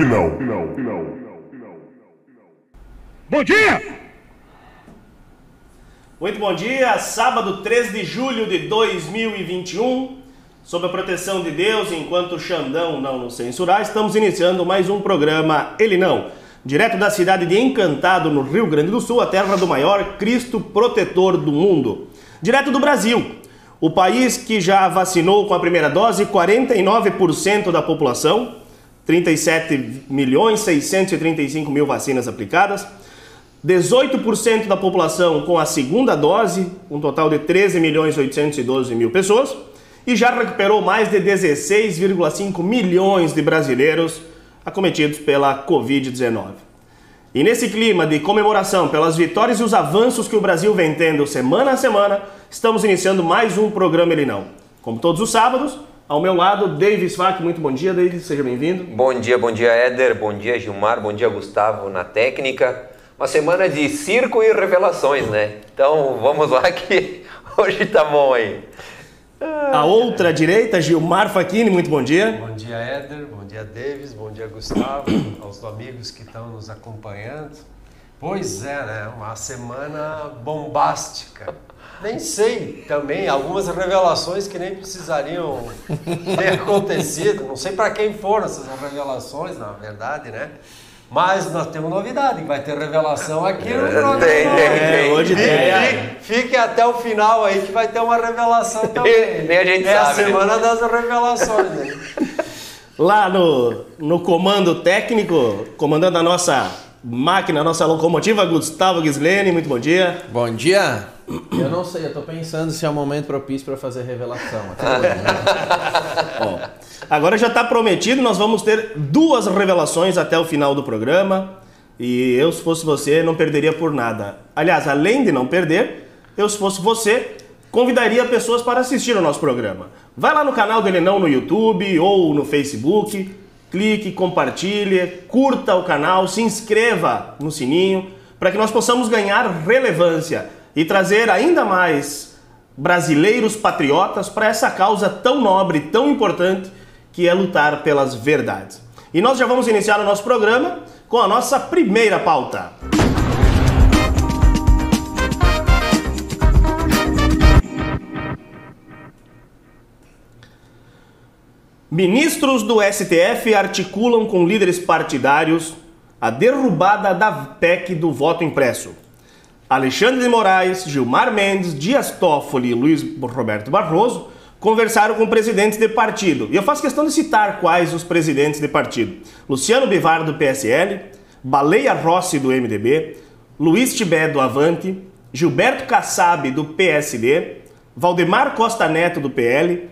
ele não. Bom dia! Muito bom dia, sábado 3 de julho de 2021. Sob a proteção de Deus, enquanto o Xandão não nos censurar, estamos iniciando mais um programa Ele Não. Direto da cidade de Encantado, no Rio Grande do Sul, a terra do maior Cristo protetor do mundo. Direto do Brasil, o país que já vacinou com a primeira dose 49% da população, 37 milhões 635 mil vacinas aplicadas, 18% da população com a segunda dose, um total de 13 milhões 812 mil pessoas, e já recuperou mais de 16,5 milhões de brasileiros acometidos pela Covid-19. E nesse clima de comemoração pelas vitórias e os avanços que o Brasil vem tendo semana a semana, estamos iniciando mais um programa Ele Não. Como todos os sábados, ao meu lado, Davis Svack. Muito bom dia, Davis, seja bem-vindo. Bom dia, bom dia, Éder. Bom dia, Gilmar. Bom dia, Gustavo, na técnica. Uma semana de circo e revelações, né? Então vamos lá que hoje tá bom aí. A outra direita, Gilmar Facchini, muito bom dia. Bom dia, Éder. Bom dia, Davis. Bom dia, Gustavo. aos amigos que estão nos acompanhando. Pois é, né? Uma semana bombástica. Nem sei também, algumas revelações que nem precisariam ter acontecido. Não sei para quem foram essas revelações, na verdade, né? Mas nós temos novidade, vai ter revelação aqui no programa. Tem, tem, É, tem. hoje tem. Fique, fique até o final aí que vai ter uma revelação também. Nem a gente é a sabe. semana das revelações. Né? Lá no, no comando técnico, comandando a nossa máquina, a nossa locomotiva, Gustavo Gislene, muito bom dia. Bom dia! Eu não sei, eu tô pensando se é o momento propício para fazer revelação. Né? Bom, agora já está prometido, nós vamos ter duas revelações até o final do programa. E eu, se fosse você, não perderia por nada. Aliás, além de não perder, eu, se fosse você, convidaria pessoas para assistir ao nosso programa. Vai lá no canal do Ele Não no YouTube ou no Facebook, clique, compartilhe, curta o canal, se inscreva no sininho, para que nós possamos ganhar relevância e trazer ainda mais brasileiros patriotas para essa causa tão nobre, tão importante, que é lutar pelas verdades. E nós já vamos iniciar o nosso programa com a nossa primeira pauta. Ministros do STF articulam com líderes partidários a derrubada da PEC do voto impresso. Alexandre de Moraes, Gilmar Mendes, Dias Toffoli e Luiz Roberto Barroso conversaram com presidentes de partido. E eu faço questão de citar quais os presidentes de partido. Luciano Bivar, do PSL, Baleia Rossi, do MDB, Luiz Tibé, do Avante, Gilberto Kassab, do PSD, Valdemar Costa Neto, do PL,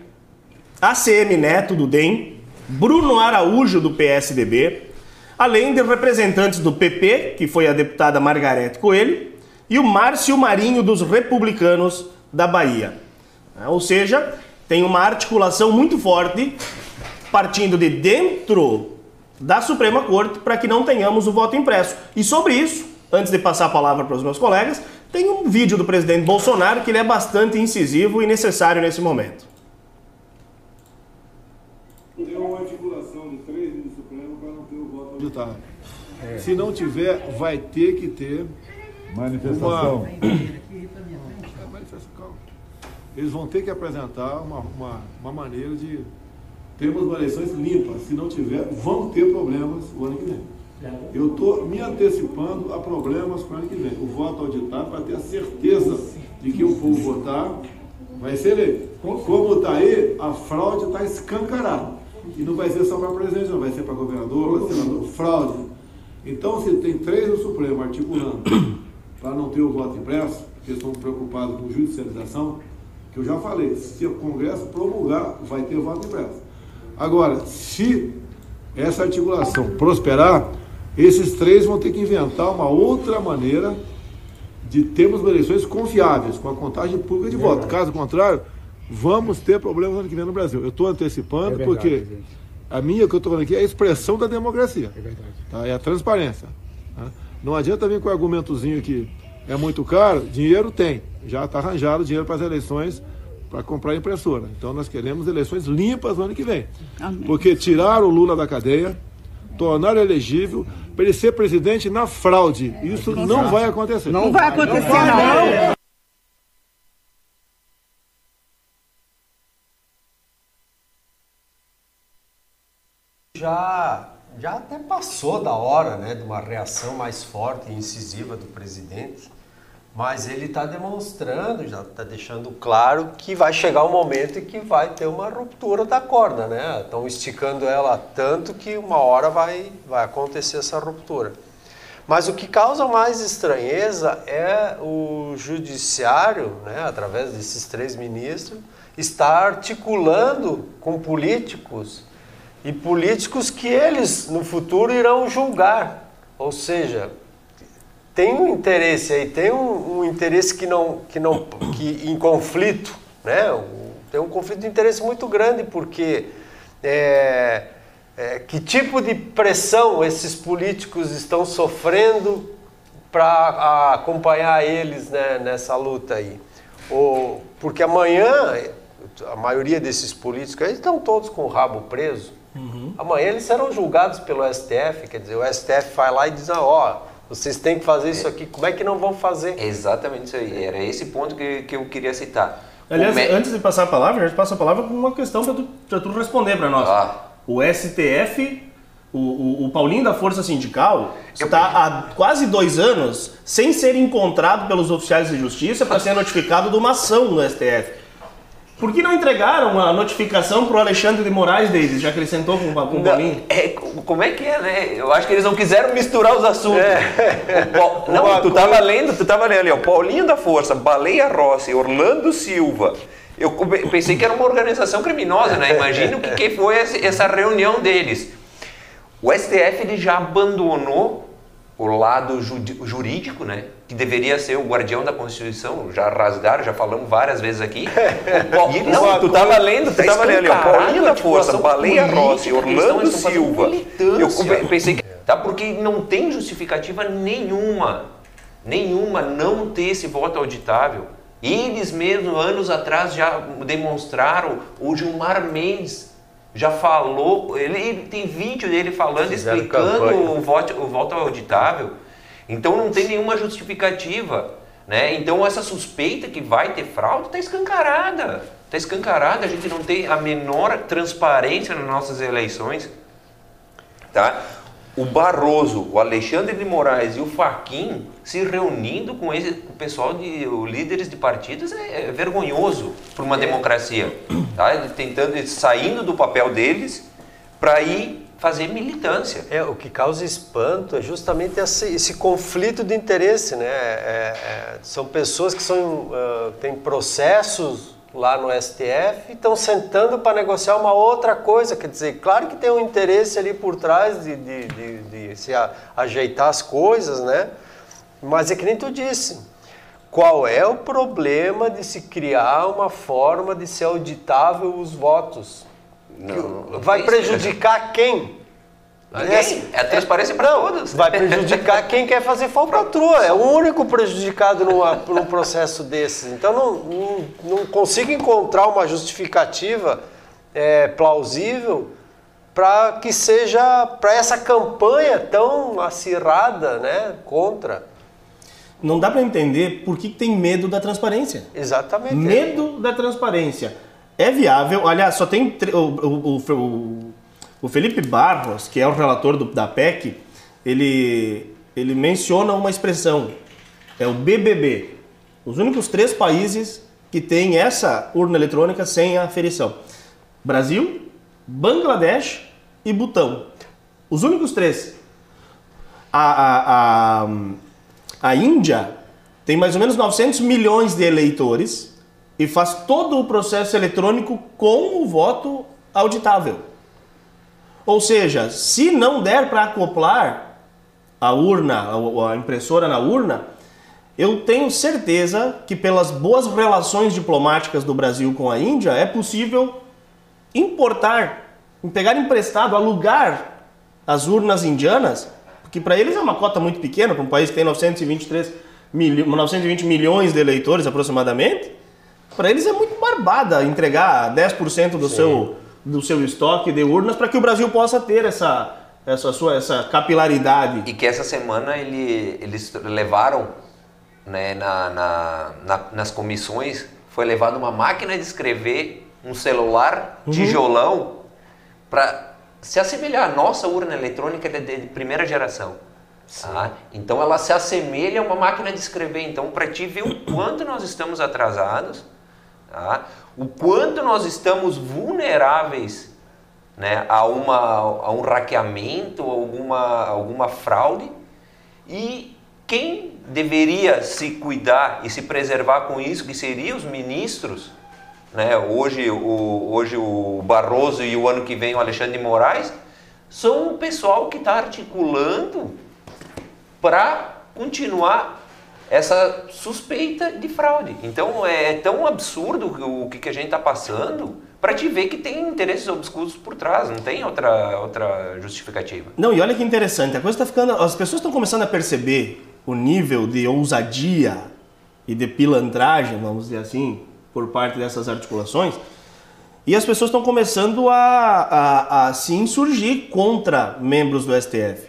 ACM Neto, do DEM, Bruno Araújo, do PSDB, além de representantes do PP, que foi a deputada Margarete Coelho, e o Márcio Marinho, dos Republicanos da Bahia. Ah, Ou seja, tem uma articulação muito forte partindo de dentro da Suprema Corte para que não tenhamos o voto impresso. E sobre isso, antes de passar a palavra para os meus colegas, tem um vídeo do presidente Bolsonaro que ele é bastante incisivo e necessário nesse momento. Tem uma articulação de três no Supremo para não ter o voto auditável. Se não tiver, vai ter que ter Manifestação. uma. É. Eles vão ter que apresentar uma, uma, uma maneira de termos uma eleições limpas. Se não tiver, vão ter problemas o ano que vem. Eu estou me antecipando a problemas para o ano que vem. O voto auditável para ter a certeza de que o povo votar vai ser eleito. Como está aí, a fraude está escancarada. E não vai ser só para presidente, não, vai ser para governador, para senador, fraude. Então, se tem três no Supremo articulando para não ter o voto impresso, porque estão preocupados com judicialização, que eu já falei, se o Congresso promulgar, vai ter voto impresso. Agora, se essa articulação prosperar, esses três vão ter que inventar uma outra maneira de termos eleições confiáveis, com a contagem pública de voto. Caso contrário, vamos ter problemas ano que vem no Brasil. Eu estou antecipando porque a minha que eu estou falando aqui é a expressão da democracia. É verdade. Tá? É a transparência. tá? Não adianta vir com o argumentozinho que é muito caro, dinheiro tem. Já está arranjado dinheiro para as eleições para comprar impressora. Então nós queremos eleições limpas no ano que vem. Porque tirar o Lula da cadeia, tornar elegível para ele ser presidente na fraude. Isso não vai acontecer. Não vai acontecer, não. já, já até passou da hora né, de uma reação mais forte e incisiva do presidente, mas ele está demonstrando, já está deixando claro que vai chegar um momento em que vai ter uma ruptura da corda, né? Estão esticando ela tanto que uma hora vai, vai acontecer essa ruptura. Mas o que causa mais estranheza é o judiciário, né, através desses três ministros, estar articulando com políticos e políticos que eles no futuro irão julgar. Ou seja, tem um interesse aí, tem um, um interesse que não, que não, que em conflito, né? Tem um conflito de interesse muito grande porque é, é, que tipo de pressão esses políticos estão sofrendo para acompanhar eles né, nessa luta aí? Ou, porque amanhã a maioria desses políticos eles estão todos com o rabo preso. Uhum. Amanhã eles serão julgados pelo STF, quer dizer, o STF vai lá e diz, ah, ó, vocês têm que fazer isso aqui, como é que não vão fazer? É exatamente isso aí, era esse ponto que, que eu queria citar. Aliás, é... antes de passar a palavra, a gente passa a palavra com uma questão para tu, tu responder para nós. Ah. O STF, o, o, o, Paulinho da Força Sindical, está há quase dois anos sem ser encontrado pelos oficiais de justiça para ser notificado de uma ação no STF. Por que não entregaram a notificação pro Alexandre de Moraes, Davis, já que ele sentou com, com o Paulinho? É, como é que é, né? Eu acho que eles não quiseram misturar os assuntos. É. Não, tu tava lendo, tu tava lendo ali, ó, Paulinho da Força, Baleia Rossi, Orlando Silva. Eu pensei que era uma organização criminosa, né? Imagina o que, que foi essa reunião deles. O STF ele já abandonou o lado jurídico, né? Que deveria ser o guardião da Constituição, já rasgaram, já falamos várias vezes aqui. e eles, não, tu estava lendo, tu tá estava lendo, Paulinho da Força, Baleia Rossi, Orlando Silva. Eu pensei que. Tá, porque não tem justificativa nenhuma, nenhuma não ter esse voto auditável. Eles mesmos, anos atrás, já demonstraram, o Gilmar Mendes já falou, ele, tem vídeo dele falando, Fizeram explicando o voto, o voto auditável. Então não tem nenhuma justificativa. Né? Então essa suspeita que vai ter fraude está escancarada. Está escancarada, a gente não tem a menor transparência nas nossas eleições. Tá? O Barroso, o Alexandre de Moraes e o Faquin se reunindo com esse com o pessoal de o líderes de partidos é, é vergonhoso para uma é. democracia, tá? Tentando saindo do papel deles para ir fazer militância. É o que causa espanto é justamente esse, esse conflito de interesse, né? É, é, são pessoas que são uh, têm processos lá no STF estão sentando para negociar uma outra coisa. Quer dizer, claro que tem um interesse ali por trás de, de, de, de se a, ajeitar as coisas, né? Mas é que nem tu disse. Qual é o problema de se criar uma forma de ser auditável os votos? Não, não vai prejudicar quem? Ninguém. É a transparência para todos. Vai prejudicar quem quer fazer falcatrua. É o único prejudicado numa, num processo desses. Então não, não, não, consigo encontrar uma justificativa é, plausível para que seja para essa campanha tão acirrada né, contra. Não dá para entender por que tem medo da transparência. Exatamente. Medo da transparência. É viável, aliás, só tem o, o, o, o Felipe Barros, que é o relator do, da PEC, ele, ele menciona uma expressão, é o BBB. Os únicos três países que têm essa urna eletrônica sem aferição. Brasil, Bangladesh e Butão. Os únicos três. A, a, a, a Índia tem mais ou menos 900 milhões de eleitores e faz todo o processo eletrônico com o voto auditável. Ou seja, se não der para acoplar a urna, a impressora na urna, eu tenho certeza que pelas boas relações diplomáticas do Brasil com a Índia é possível importar, pegar emprestado, alugar as urnas indianas, porque para eles é uma cota muito pequena, para um país que tem 923 milho, 920 milhões de eleitores aproximadamente, para eles é muito barbada entregar 10% do Sim. seu do seu estoque de urnas para que o Brasil possa ter essa, essa sua essa capilaridade. E que essa semana ele, eles levaram né, na, na- na- nas comissões, foi levado uma máquina de escrever, um celular, tijolão, para se assemelhar. A nossa urna eletrônica é de, de primeira geração. tá? Então ela se assemelha a uma máquina de escrever. Então, para ti ver o quanto nós estamos atrasados, tá? o quanto nós estamos vulneráveis né, a, uma, a um hackeamento, alguma, alguma fraude. E quem deveria se cuidar e se preservar com isso, que seriam os ministros, né? hoje, o, hoje o Barroso e o ano que vem o Alexandre de Moraes, são o pessoal que está articulando para continuar essa suspeita de fraude. Então é tão absurdo o que, que a gente está passando para te ver que tem interesses obscuros por trás, não tem outra, outra justificativa. Não, e olha que interessante, a coisa está ficando. As pessoas estão começando a perceber o nível de ousadia e de pilantragem, vamos dizer assim, por parte dessas articulações. E as pessoas estão começando a, a, a se insurgir contra membros do STF.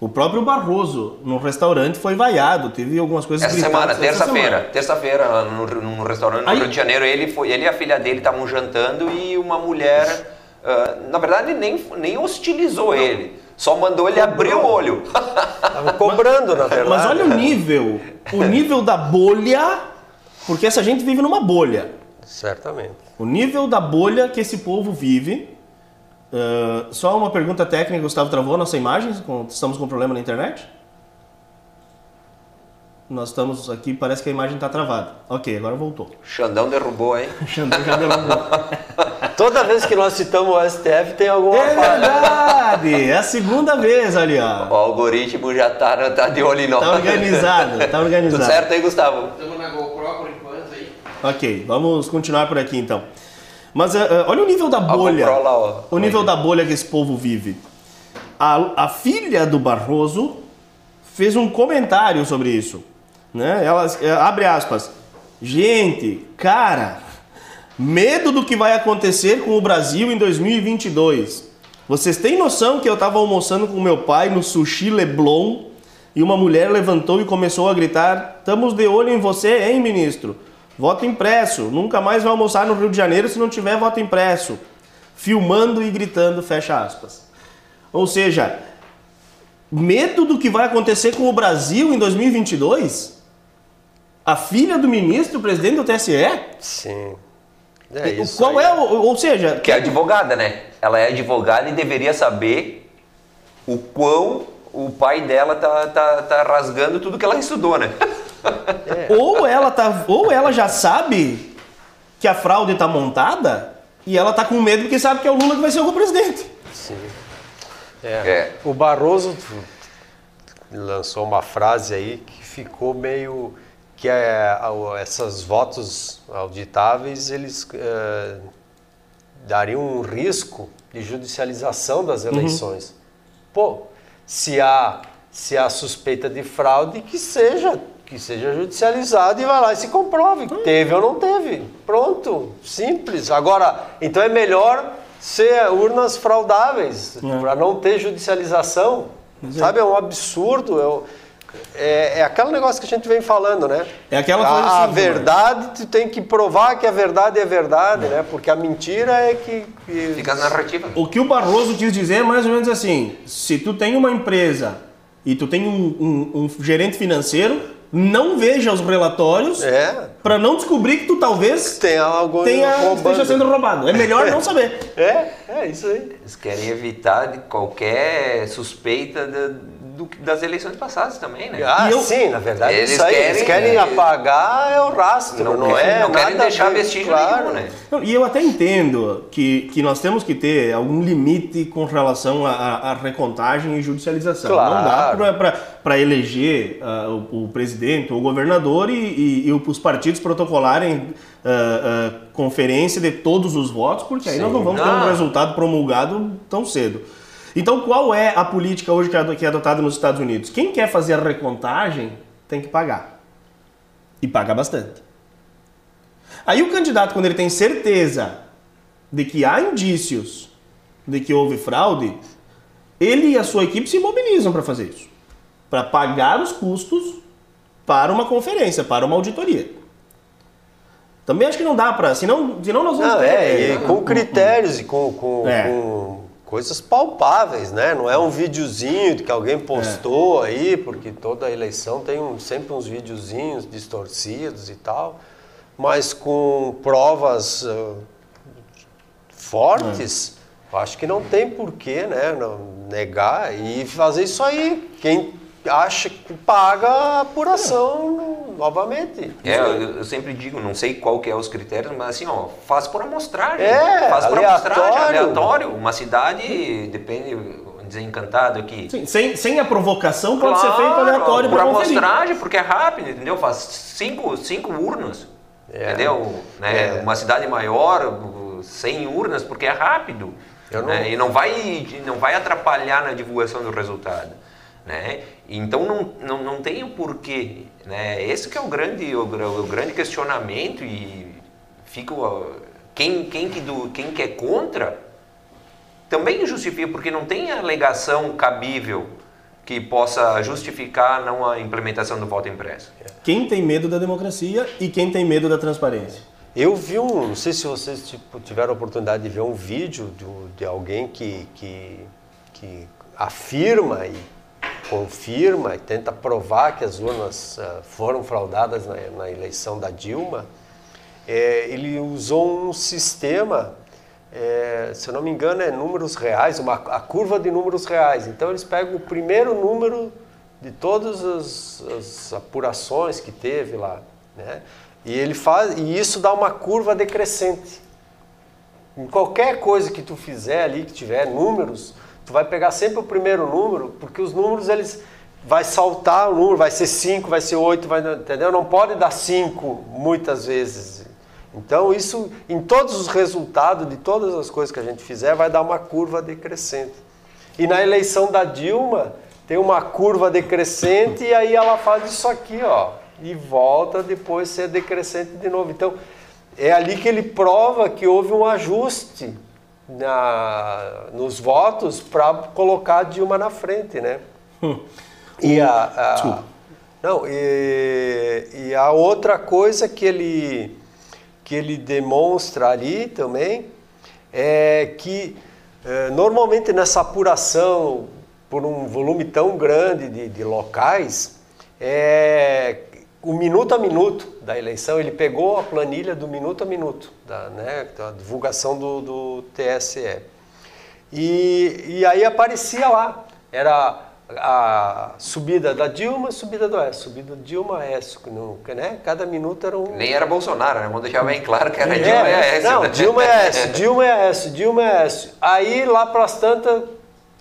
O próprio Barroso, no restaurante, foi vaiado, teve algumas coisas Essa semana, essa terça-feira, semana. terça-feira, no, num restaurante no Aí- Rio de Janeiro, ele, foi, ele e a filha dele estavam jantando e uma mulher, ah, na verdade, nem, nem hostilizou ele, só mandou ele abrir o olho. Estavam cobrando, na verdade. Mas olha o nível, o nível da bolha, porque essa gente vive numa bolha. Certamente. O nível da bolha que esse povo vive. Ah, só uma pergunta técnica, Gustavo travou a nossa imagem? Com- Estamos com problema na internet? Nós estamos aqui, parece que a imagem está travada. Ok, agora voltou. Xandão derrubou, hein? Xandão já derrubou. Toda vez que nós citamos o STF tem alguma É falha. verdade! É a segunda vez ali, ó. O algoritmo já tá, tá de olho em nós. Tá organizado, tá Tudo organizado. certo aí, Gustavo? Estamos na GoPro por enquanto aí. Ok, vamos continuar por aqui então. Mas ah, olha o nível da bolha. Lá, ó. O nível da bolha que esse povo vive. A, a filha do Barroso fez um comentário sobre isso. Né? Ela eh, abre aspas. Gente, cara, medo do que vai acontecer com o Brasil em 2022. Vocês têm noção que eu estava almoçando com meu pai no Sushi Leblon e uma mulher levantou e começou a gritar: Estamos de olho em você, hein, ministro? Voto impresso. Nunca mais vai almoçar no Rio de Janeiro se não tiver voto impresso. Filmando e gritando, fecha aspas. Ou seja, medo do que vai acontecer com o Brasil em 2022? A filha do ministro, presidente do TSE? Sim. É isso. Qual aí. é o. Ou seja, Que é advogada, né? Ela é advogada e deveria saber o quão o pai dela tá, tá, tá rasgando tudo que ela estudou, né? ou ela tá, ou ela já sabe que a fraude tá montada e ela tá com medo porque sabe que é o Lula que vai ser o presidente. É. É. O Barroso lançou uma frase aí que ficou meio que é, essas votos auditáveis eles é, dariam um risco de judicialização das eleições. Pô, se há se há suspeita de fraude que seja que seja judicializado e vai lá e se comprove que teve ou não teve. Pronto, simples. Agora, então é melhor ser urnas fraudáveis para não ter judicialização. Sabe, é um absurdo. É, o- é, é aquele negócio que a gente vem falando, né? É aquela coisa a, a assim, verdade, tu tem que provar que a verdade é verdade, né? Porque a mentira é que. que- Fica a narrativa. O que o Barroso quis dizer é mais ou menos assim: se tu tem uma empresa e tu tem um, um- um gerente financeiro, não veja os relatórios É, para não descobrir que tu talvez tem algo tenha, roubando. esteja sendo roubado. É melhor não saber. É, é isso aí. Eles querem evitar de qualquer suspeita da- do- das eleições passadas também, né? Ah, eu- sim, na verdade, Eles isso aí, eles querem- querem apagar é o rastro, não, Não querem- é não querem deixar vestígio claro. nenhum, né? Não, E eu até entendo que, que nós temos que ter algum limite com relação à- recontagem e judicialização. Claro. Não dá para eleger ah, o, o presidente ou o governador e, e- e os partidos protocolarem ah, ah, conferência de todos os votos, porque aí nós não vamos ter um resultado promulgado tão cedo. Então, qual é a política hoje que é que é adotada nos Estados Unidos? Quem quer fazer a recontagem tem que pagar. E paga bastante. Aí o candidato, quando ele tem certeza de que há indícios de que houve fraude, ele e a sua equipe se mobilizam para fazer isso. Para pagar os custos para uma conferência, para uma auditoria. Também acho que não dá para, senão, senão nós vamos Não, ter- é, e com critérios e com, com, É. com coisas palpáveis, né? Não é um videozinho que alguém postou aí, porque toda eleição tem um- sempre uns videozinhos distorcidos e tal, mas com provas ah, fortes, eu acho que não tem porquê, né? Não negar e fazer isso aí. Quem acha que paga a apuração novamente. É, eu, eu sempre digo, não sei qual que é os critérios, mas assim, ó, faz por amostragem. É, faz por aleatório. amostragem, aleatório. Uma cidade, depende, vamos dizer, encantado aqui. Sim, sem, sem a provocação pode ser feito aleatório por amostragem, porque é rápido, entendeu? Faz cinco, cinco urnas, É. entendeu? Né? É. Uma cidade maior, 100 urnas, porque é rápido. Eu não- né? E não vai, não vai atrapalhar na divulgação do resultado. Né? Então não, não, não tem o porquê. Né? Esse que é o grande, o, o grande questionamento e fica o- quem, quem, que do, quem que é contra também justifica, porque não tem alegação cabível que possa justificar não a implementação do voto impresso. Quem tem medo da democracia e quem tem medo da transparência. Eu vi um, não sei se vocês tipo, tiveram a oportunidade de ver um vídeo do- de alguém que, que, que afirma e confirma e tenta provar que as urnas ah, foram fraudadas na, na eleição da Dilma. É, ele usou um sistema, é, se eu não me engano, é números reais, uma, a curva de números reais. Então eles pegam o primeiro número de todas as, as apurações que teve lá, né? E ele faz e isso dá uma curva decrescente. Em qualquer coisa que tu fizer ali que tiver números, tu vai pegar sempre o primeiro número, porque os números eles vai saltar o número, vai ser 5, vai ser 8, vai, entendeu? Não pode dar 5 muitas vezes. Então isso em todos os resultados de todas as coisas que a gente fizer vai dar uma curva decrescente. E na eleição da Dilma tem uma curva decrescente e aí ela faz isso aqui, ó, e volta depois ser decrescente de novo. Então é ali que ele prova que houve um ajuste na, nos votos para colocar a Dilma na frente, né? E a, a- não e, e a outra coisa que ele que ele demonstra ali também é que eh, normalmente nessa apuração por um volume tão grande de, de locais é o minuto a minuto da eleição ele pegou a planilha do minuto a minuto da, né, da divulgação do, do TSE e, e aí aparecia lá, era a subida da Dilma, subida do Aécio, subida do Dilma que, né? Cada minuto era um... Nem era Bolsonaro, né? Vamos deixar bem claro que era É, Dilma e Aécio. Não, né? Dilma é Aécio, Dilma é Aécio, Dilma é Aécio. Aí lá pras tantas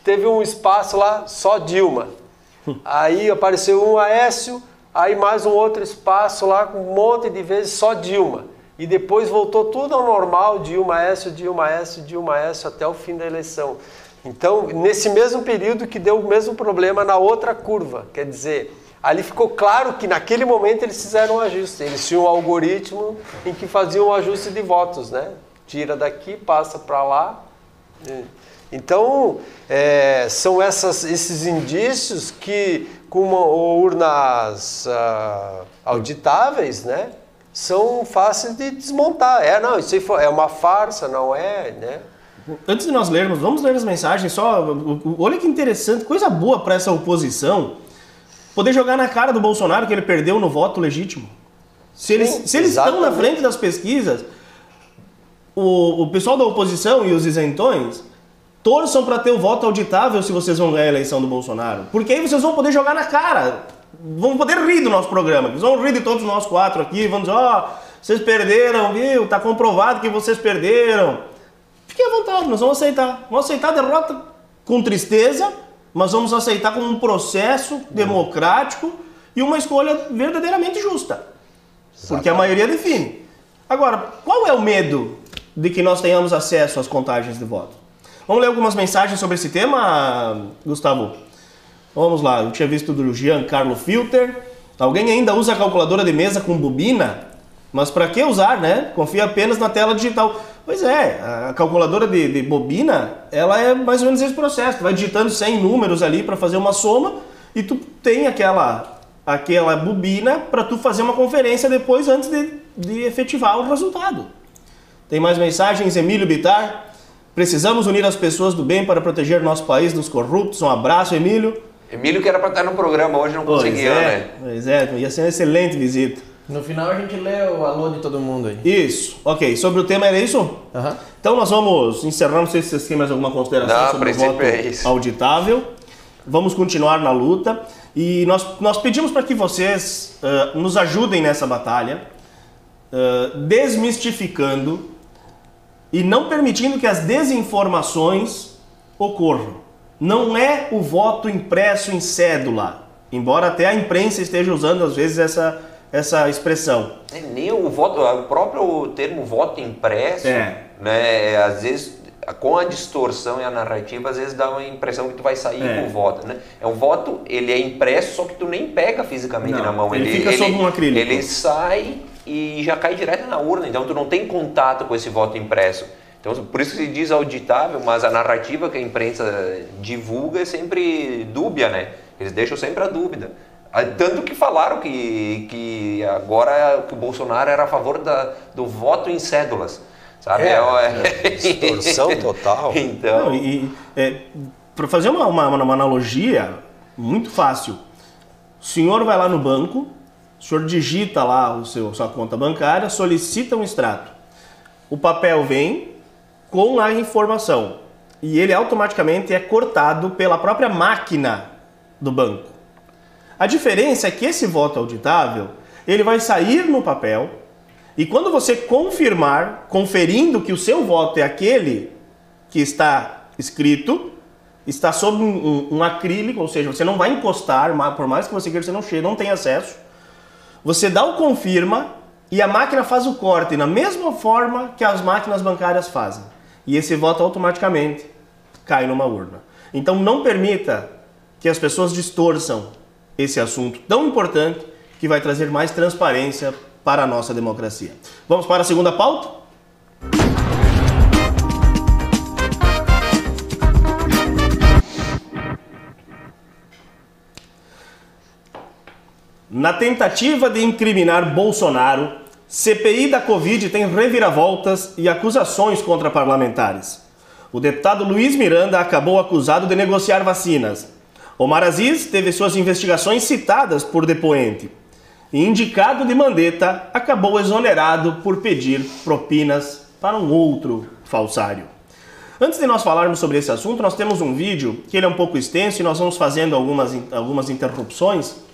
teve um espaço lá só Dilma. Aí apareceu um Aécio, aí mais um outro espaço lá com um monte de vezes só Dilma. E depois voltou tudo ao normal, Dilma Aécio, Dilma Aécio, Dilma Aécio até o fim da eleição. Então, nesse mesmo período que deu o mesmo problema na outra curva, quer dizer, ali ficou claro que naquele momento eles fizeram um ajuste. Eles tinham um algoritmo em que faziam um ajuste de votos, né? Tira daqui, passa para lá. E- Então, é, são essas- esses indícios que, com uma- urnas ah, auditáveis, né? São fáceis de desmontar. É, não, isso é uma farsa, não é, né? Antes de nós lermos, vamos ler as mensagens só. Olha que interessante, coisa boa para essa oposição poder jogar na cara do Bolsonaro que ele perdeu no voto legítimo. Se eles, Sim, se eles estão na frente das pesquisas, o, o pessoal da oposição e os isentões torçam para ter o voto auditável se vocês vão ganhar a eleição do Bolsonaro. Porque aí vocês vão poder jogar na cara. Vão poder rir do nosso programa. Eles vão rir de todos nós quatro aqui. Vão dizer: ó, vocês perderam, viu? Tá comprovado que vocês perderam. Fiquem à vontade, nós vamos aceitar. Vamos aceitar a derrota com tristeza, mas vamos aceitar como um processo democrático e uma escolha verdadeiramente justa. Porque a maioria define. Agora, qual é o medo de que nós tenhamos acesso às contagens de voto? Vamos ler algumas mensagens sobre esse tema, Gustavo? Vamos lá, eu tinha visto do Giancarlo Filter. Alguém ainda usa calculadora de mesa com bobina? Mas para que usar, né? Confia apenas na tela digital. Pois é, a calculadora de, de bobina, ela é mais ou menos esse processo. Tu vai digitando 100 números ali para fazer uma soma e tu tem aquela, aquela bobina para tu fazer uma conferência depois antes de, de efetivar o resultado. Tem mais mensagens? Emílio Bitar. Precisamos unir as pessoas do bem para proteger nosso país dos corruptos. Um abraço, Emílio. Emílio que era pra estar no programa hoje não Pois conseguia, é, né? pois é, ia ser uma excelente visita. No final a gente lê o alô de todo mundo aí. Isso, ok. Sobre o tema era isso? Aham. Então nós vamos encerrar, não sei se vocês têm mais alguma consideração Não, a sobre o princípio voto é isso. auditável. Vamos continuar na luta e nós, nós pedimos para que vocês ah, nos ajudem nessa batalha, ah, desmistificando e não permitindo que as desinformações ocorram. Não é o voto impresso em cédula, embora até a imprensa esteja usando às vezes essa, essa expressão. É, Nem o voto, o próprio termo voto impresso, É. né? é, Às vezes, com a distorção e a narrativa, às vezes dá uma impressão que tu vai sair É. com o voto, né? É um voto, ele é impresso, só que tu nem pega fisicamente Não, na mão. ele fica sob um acrílico. Ele sai e já cai direto na urna, então tu não tem contato com esse voto impresso. Então, por isso que se diz auditável, mas a narrativa que a imprensa divulga é sempre dúbia, né? Eles deixam sempre a dúvida. Ah, Tanto que falaram que, que agora que o Bolsonaro era a favor da, do voto em cédulas. Sabe? É, É- é, distorção total. então, Não, e para fazer uma, uma, uma analogia muito fácil, o senhor vai lá no banco, o senhor digita lá o seu sua conta bancária, solicita um extrato. O papel vem com a informação e ele automaticamente é cortado pela própria máquina do banco. A diferença é que esse voto auditável, ele vai sair no papel e quando você confirmar, conferindo que o seu voto é aquele que está escrito, está sob um, um- um acrílico, ou seja, você não vai encostar, por mais que você queira, você não chega, não tem acesso. Você dá o confirma e a máquina faz o corte na mesma forma que as máquinas bancárias fazem. E esse voto automaticamente cai numa urna. Então não permita que as pessoas distorçam esse assunto tão importante que vai trazer mais transparência para a nossa democracia. Vamos para a segunda pauta? Na tentativa de incriminar Bolsonaro, CPI da Covid tem reviravoltas e acusações contra parlamentares. O deputado Luiz Miranda acabou acusado de negociar vacinas. Omar Aziz teve suas investigações citadas por depoente. E indicado de Mandetta acabou exonerado por pedir propinas para um outro falsário. Antes de nós falarmos sobre esse assunto, nós temos um vídeo que ele é um pouco extenso e nós vamos fazendo algumas, algumas interrupções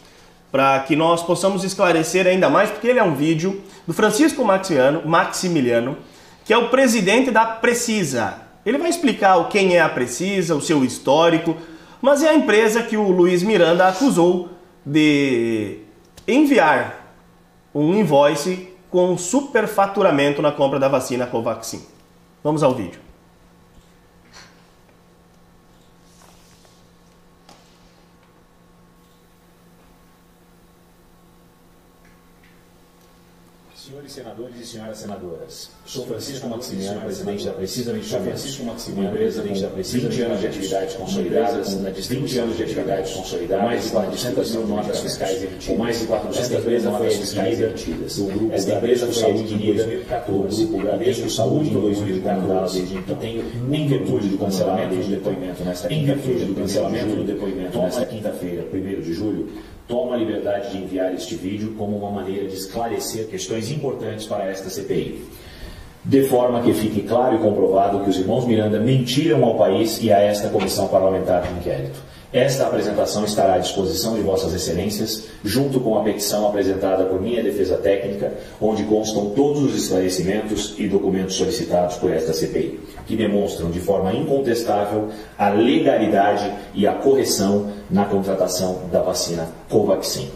para que nós possamos esclarecer ainda mais, porque ele é um vídeo do Francisco Maximiano, Maximiliano, que é o presidente da Precisa. Ele vai explicar quem é a Precisa, o seu histórico, mas é a empresa que o Luiz Miranda acusou de enviar um invoice com superfaturamento na compra da vacina Covaxin. Vamos ao vídeo. Senhores senadores e senhoras senadoras, sou Francisco Maximiano, presidente da Precisa Medicamentos, uma empresa com 20 anos de atividades consolidadas, 20 anos de atividades consolidadas, mais de 400 mil notas fiscais emitidas, com mais de 400 mil notas fiscais emitidas. Esta empresa foi adquirida pelo Grupo Bradesco Saúde em 2014 e tenho, em virtude do cancelamento do depoimento nesta em virtude do cancelamento do depoimento nesta quinta-feira, 1 de julho, tomo a liberdade de enviar este vídeo como uma maneira de esclarecer questões importantes para esta CPI. De forma que fique claro e comprovado que os irmãos Miranda mentiram ao país e a esta comissão parlamentar de inquérito. Esta apresentação estará à disposição de Vossas Excelências, junto com a petição apresentada por minha defesa técnica, onde constam todos os esclarecimentos e documentos solicitados por esta CPI, que demonstram de forma incontestável a legalidade e a correção na contratação da vacina Covaxin.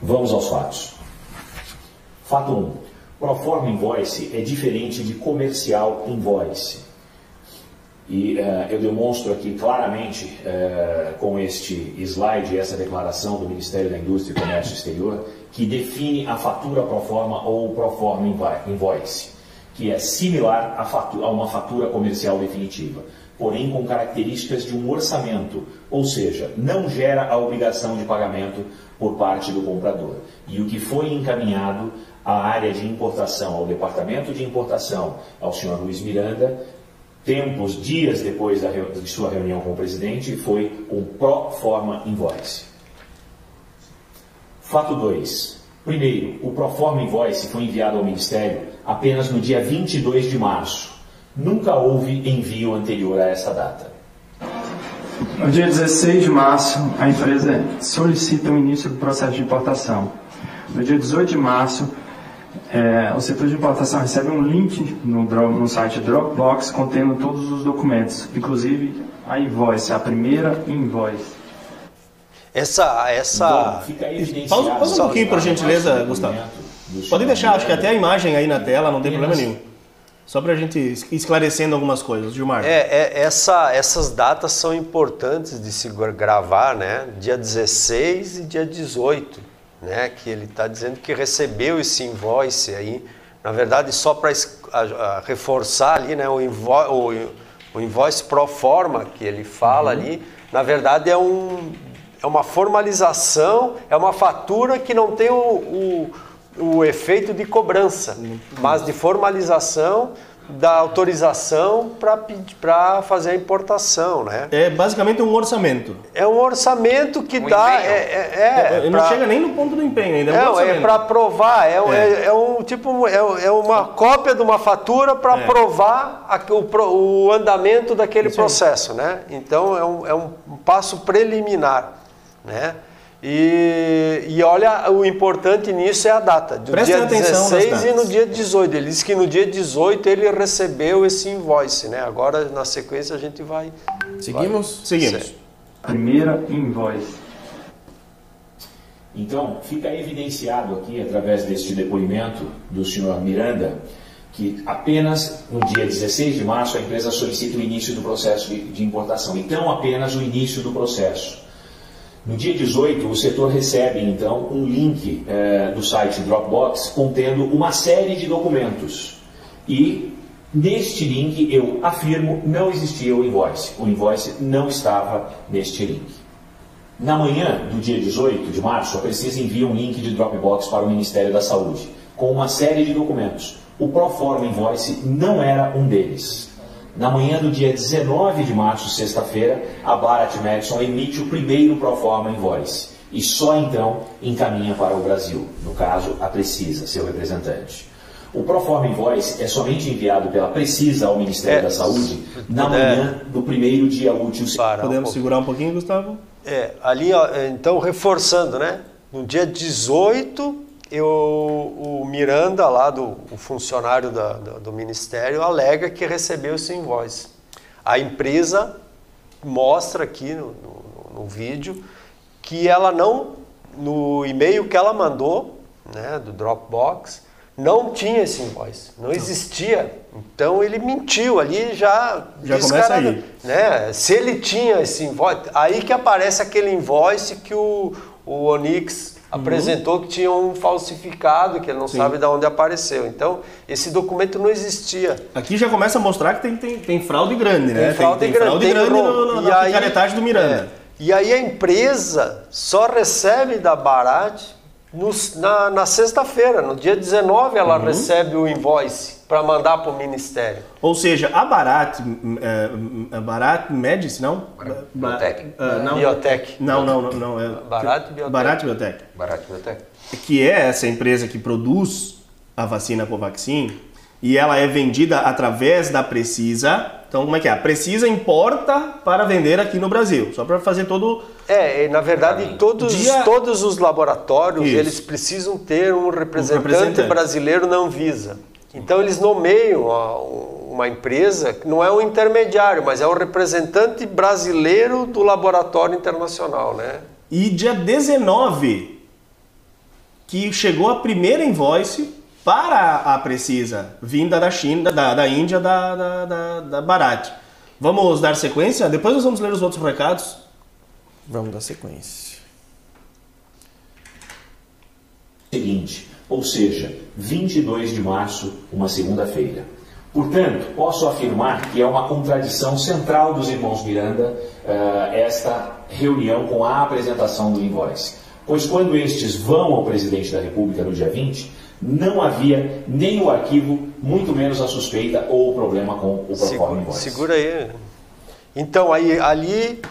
Vamos aos fatos. Fato 1. Proforma invoice é diferente de comercial invoice. E eh, eu demonstro aqui claramente eh, com este slide, essa declaração do Ministério da Indústria e Comércio Exterior, que define a fatura pro forma ou pro forma invoice. que é similar a, fatura, a uma fatura comercial definitiva, porém com características de um orçamento, ou seja, não gera a obrigação de pagamento por parte do comprador. E o que foi encaminhado à área de importação, ao departamento de importação, ao senhor Luiz Miranda, tempos, dias depois da, de sua reunião com o presidente, foi um pro forma invoice. Fato 2. Primeiro, o pro forma invoice foi enviado ao Ministério apenas no dia 22 de março. Nunca houve envio anterior a essa data. No dia 16 de março, a empresa solicita o início do processo de importação. No dia 18 de março, é, o setor de importação recebe um link no, no site Dropbox contendo todos os documentos, inclusive a invoice, a primeira invoice. Essa, essa. Bom, Pausa, pausa um pouquinho, por gentileza, Gustavo. Pode deixar, acho que até a imagem aí na tela, não tem problema nenhum. Só para a gente ir esclarecendo algumas coisas, Gilmar. É, é, essa, essas datas são importantes de se gravar, né? Dia 16 e dia 18, né? Que ele está dizendo que recebeu esse invoice aí. Na verdade, só para reforçar ali, né? O, invo, o, o invoice pro forma que ele fala uhum. ali, na verdade é um é uma formalização, é uma fatura que não tem o, o, o efeito de cobrança, mas de formalização da autorização para fazer a importação, né? É basicamente um orçamento. É um orçamento que um dá... É, é, é, não pra, chega nem no ponto do empenho ainda, é um Não, é para provar, é, é. é, um tipo, é, uma cópia de uma fatura para provar a, o, o andamento daquele Isso processo, aí. né? Então é um, é um passo preliminar né? E, e olha, o importante nisso é a data, do Prestem dia 16 e no dia 18. Ele disse que no dia 18 ele recebeu esse invoice, né? Agora, na sequência, a gente vai... Seguimos? Vai... Seguimos. Primeira invoice. Então, fica evidenciado aqui, através deste depoimento do senhor Miranda, que apenas no dia 16 de março a empresa solicita o início do processo de, de importação. Então, apenas o início do processo. No dia 18, o setor recebe então um link é, do site Dropbox contendo uma série de documentos. E neste link eu afirmo não existia o invoice. O invoice não estava neste link. Na manhã do dia 18 de março, a Precisa envia um link de Dropbox para o Ministério da Saúde com uma série de documentos. O Proforma Invoice não era um deles. Na manhã do dia 19 de março, sexta-feira, a Barat Madison emite o primeiro Proforma Invoice e só então encaminha para o Brasil, no caso, a Precisa, seu representante. O Proforma Invoice é somente enviado pela Precisa ao Ministério é, da Saúde na manhã é, do primeiro dia útil. Podemos um segurar um pouquinho, Gustavo? É, ali, ó, então, reforçando, né? No dia 18 eu, o Miranda, lá do o funcionário da, da, do Ministério, alega que recebeu esse invoice. A empresa mostra aqui no, no, no vídeo que ela não, no e-mail que ela mandou, né, do Dropbox, não tinha esse invoice, não existia. Então ele mentiu ali já. Já começa aí. Né? Se ele tinha esse invoice, aí que aparece aquele invoice que o, o Onix apresentou que tinha um falsificado, que ele não Sim. sabe de onde apareceu. Então, esse documento não existia. Aqui já começa a mostrar que tem, tem, tem fraude grande, né? Tem fraude tem, grande, fraude grande no, no, na aí, picaretagem do Miranda. É, e aí a empresa só recebe da Barat no, na, na sexta-feira, no dia 19 ela uhum. recebe o invoice para mandar para o Ministério. Ou seja, a Barat, é, a Barat Medici, não? Biotech. Uh, não, Biotech. Não, não, não. não é, Barat Biotech. Barat Biotech. Barat Biotech. Que é essa empresa que produz a vacina Covaxin e ela é vendida através da Precisa. Então, como é que é? A Precisa importa para vender aqui no Brasil, só para fazer todo... É, na verdade, todos, Dia... todos os laboratórios, Isso. eles precisam ter um representante, um representante brasileiro não visa. Então eles nomeiam uma empresa que não é um intermediário, mas é um representante brasileiro do laboratório internacional, né? E dia 19 que chegou a primeira invoice para a Precisa, vinda da China, da, da Índia, da, da, da, da Bharat. Vamos dar sequência? Depois nós vamos ler os outros recados. Vamos dar sequência. Seguinte, ou seja, 22 de março, uma segunda-feira. Portanto, posso afirmar que é uma contradição central dos irmãos Miranda uh, esta reunião com a apresentação do invoice. Pois quando estes vão ao presidente da República no dia 20, não havia nem o arquivo, muito menos a suspeita ou o problema com o proforma invoice. Segura aí. Então, aí, ali,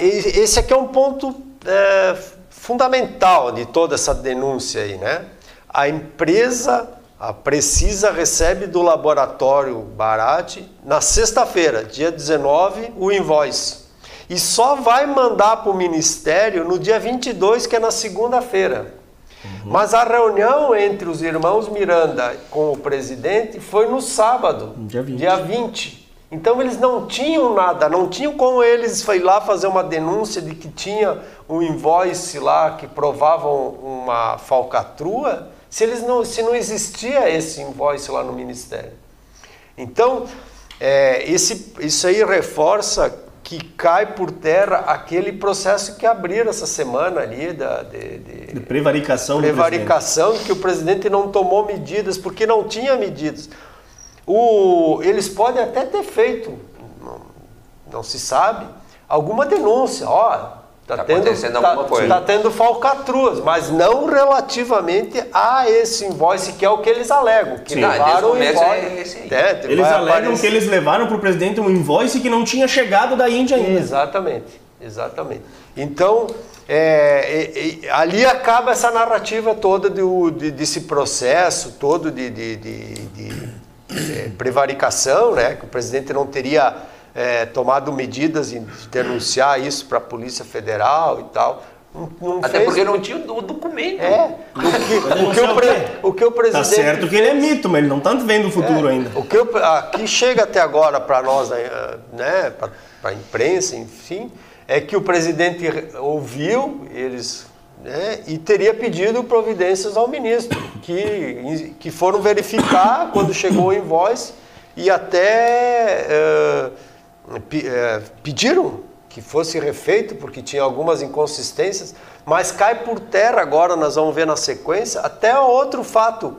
esse aqui é um ponto é, fundamental de toda essa denúncia aí, né? A empresa, a Precisa, recebe do laboratório Barati na sexta-feira, dia 19, o invoice. E só vai mandar para o Ministério no dia 22, que é na segunda-feira. Uhum. Mas a reunião entre os irmãos Miranda com o presidente foi no sábado, dia 20. Dia 20. Então eles não tinham nada, não tinham como eles foi lá fazer uma denúncia de que tinha um invoice lá que provavam uma falcatrua, se eles não, se não existia esse invoice lá no ministério. Então é, esse, isso aí reforça que cai por terra aquele processo que abriram essa semana ali da, de, de, de prevaricação, prevaricação que o presidente não tomou medidas porque não tinha medidas. O, eles podem até ter feito, não, não se sabe, alguma denúncia. Ó, Está tá tendo, acontecendo tá, alguma coisa. Está tendo falcatruas, mas não relativamente a esse invoice, que é o que eles alegam. Que Sim. levaram o invoice. É esse é, eles alegam aparecer. que eles levaram para o presidente um invoice que não tinha chegado da Índia ainda. Exatamente, exatamente. Então, é, é, é, ali acaba essa narrativa toda do, de, desse processo todo de, de, de é, prevaricação, né, que o presidente não teria é, tomado medidas de denunciar isso para a Polícia Federal e tal. Não, não Até fez... porque não tinha o documento. É. O que, o que, o, pre, o que o presidente. Tá certo que ele é mito, mas ele não está vendo o futuro é, ainda. O que eu, aqui chega até agora para nós, né, para a imprensa, enfim, é que o presidente ouviu eles né, e teria pedido providências ao ministro, que, que foram verificar quando chegou o invoice e até. Uh, pediram que fosse refeito porque tinha algumas inconsistências, mas cai por terra agora, nós vamos ver na sequência, até outro fato,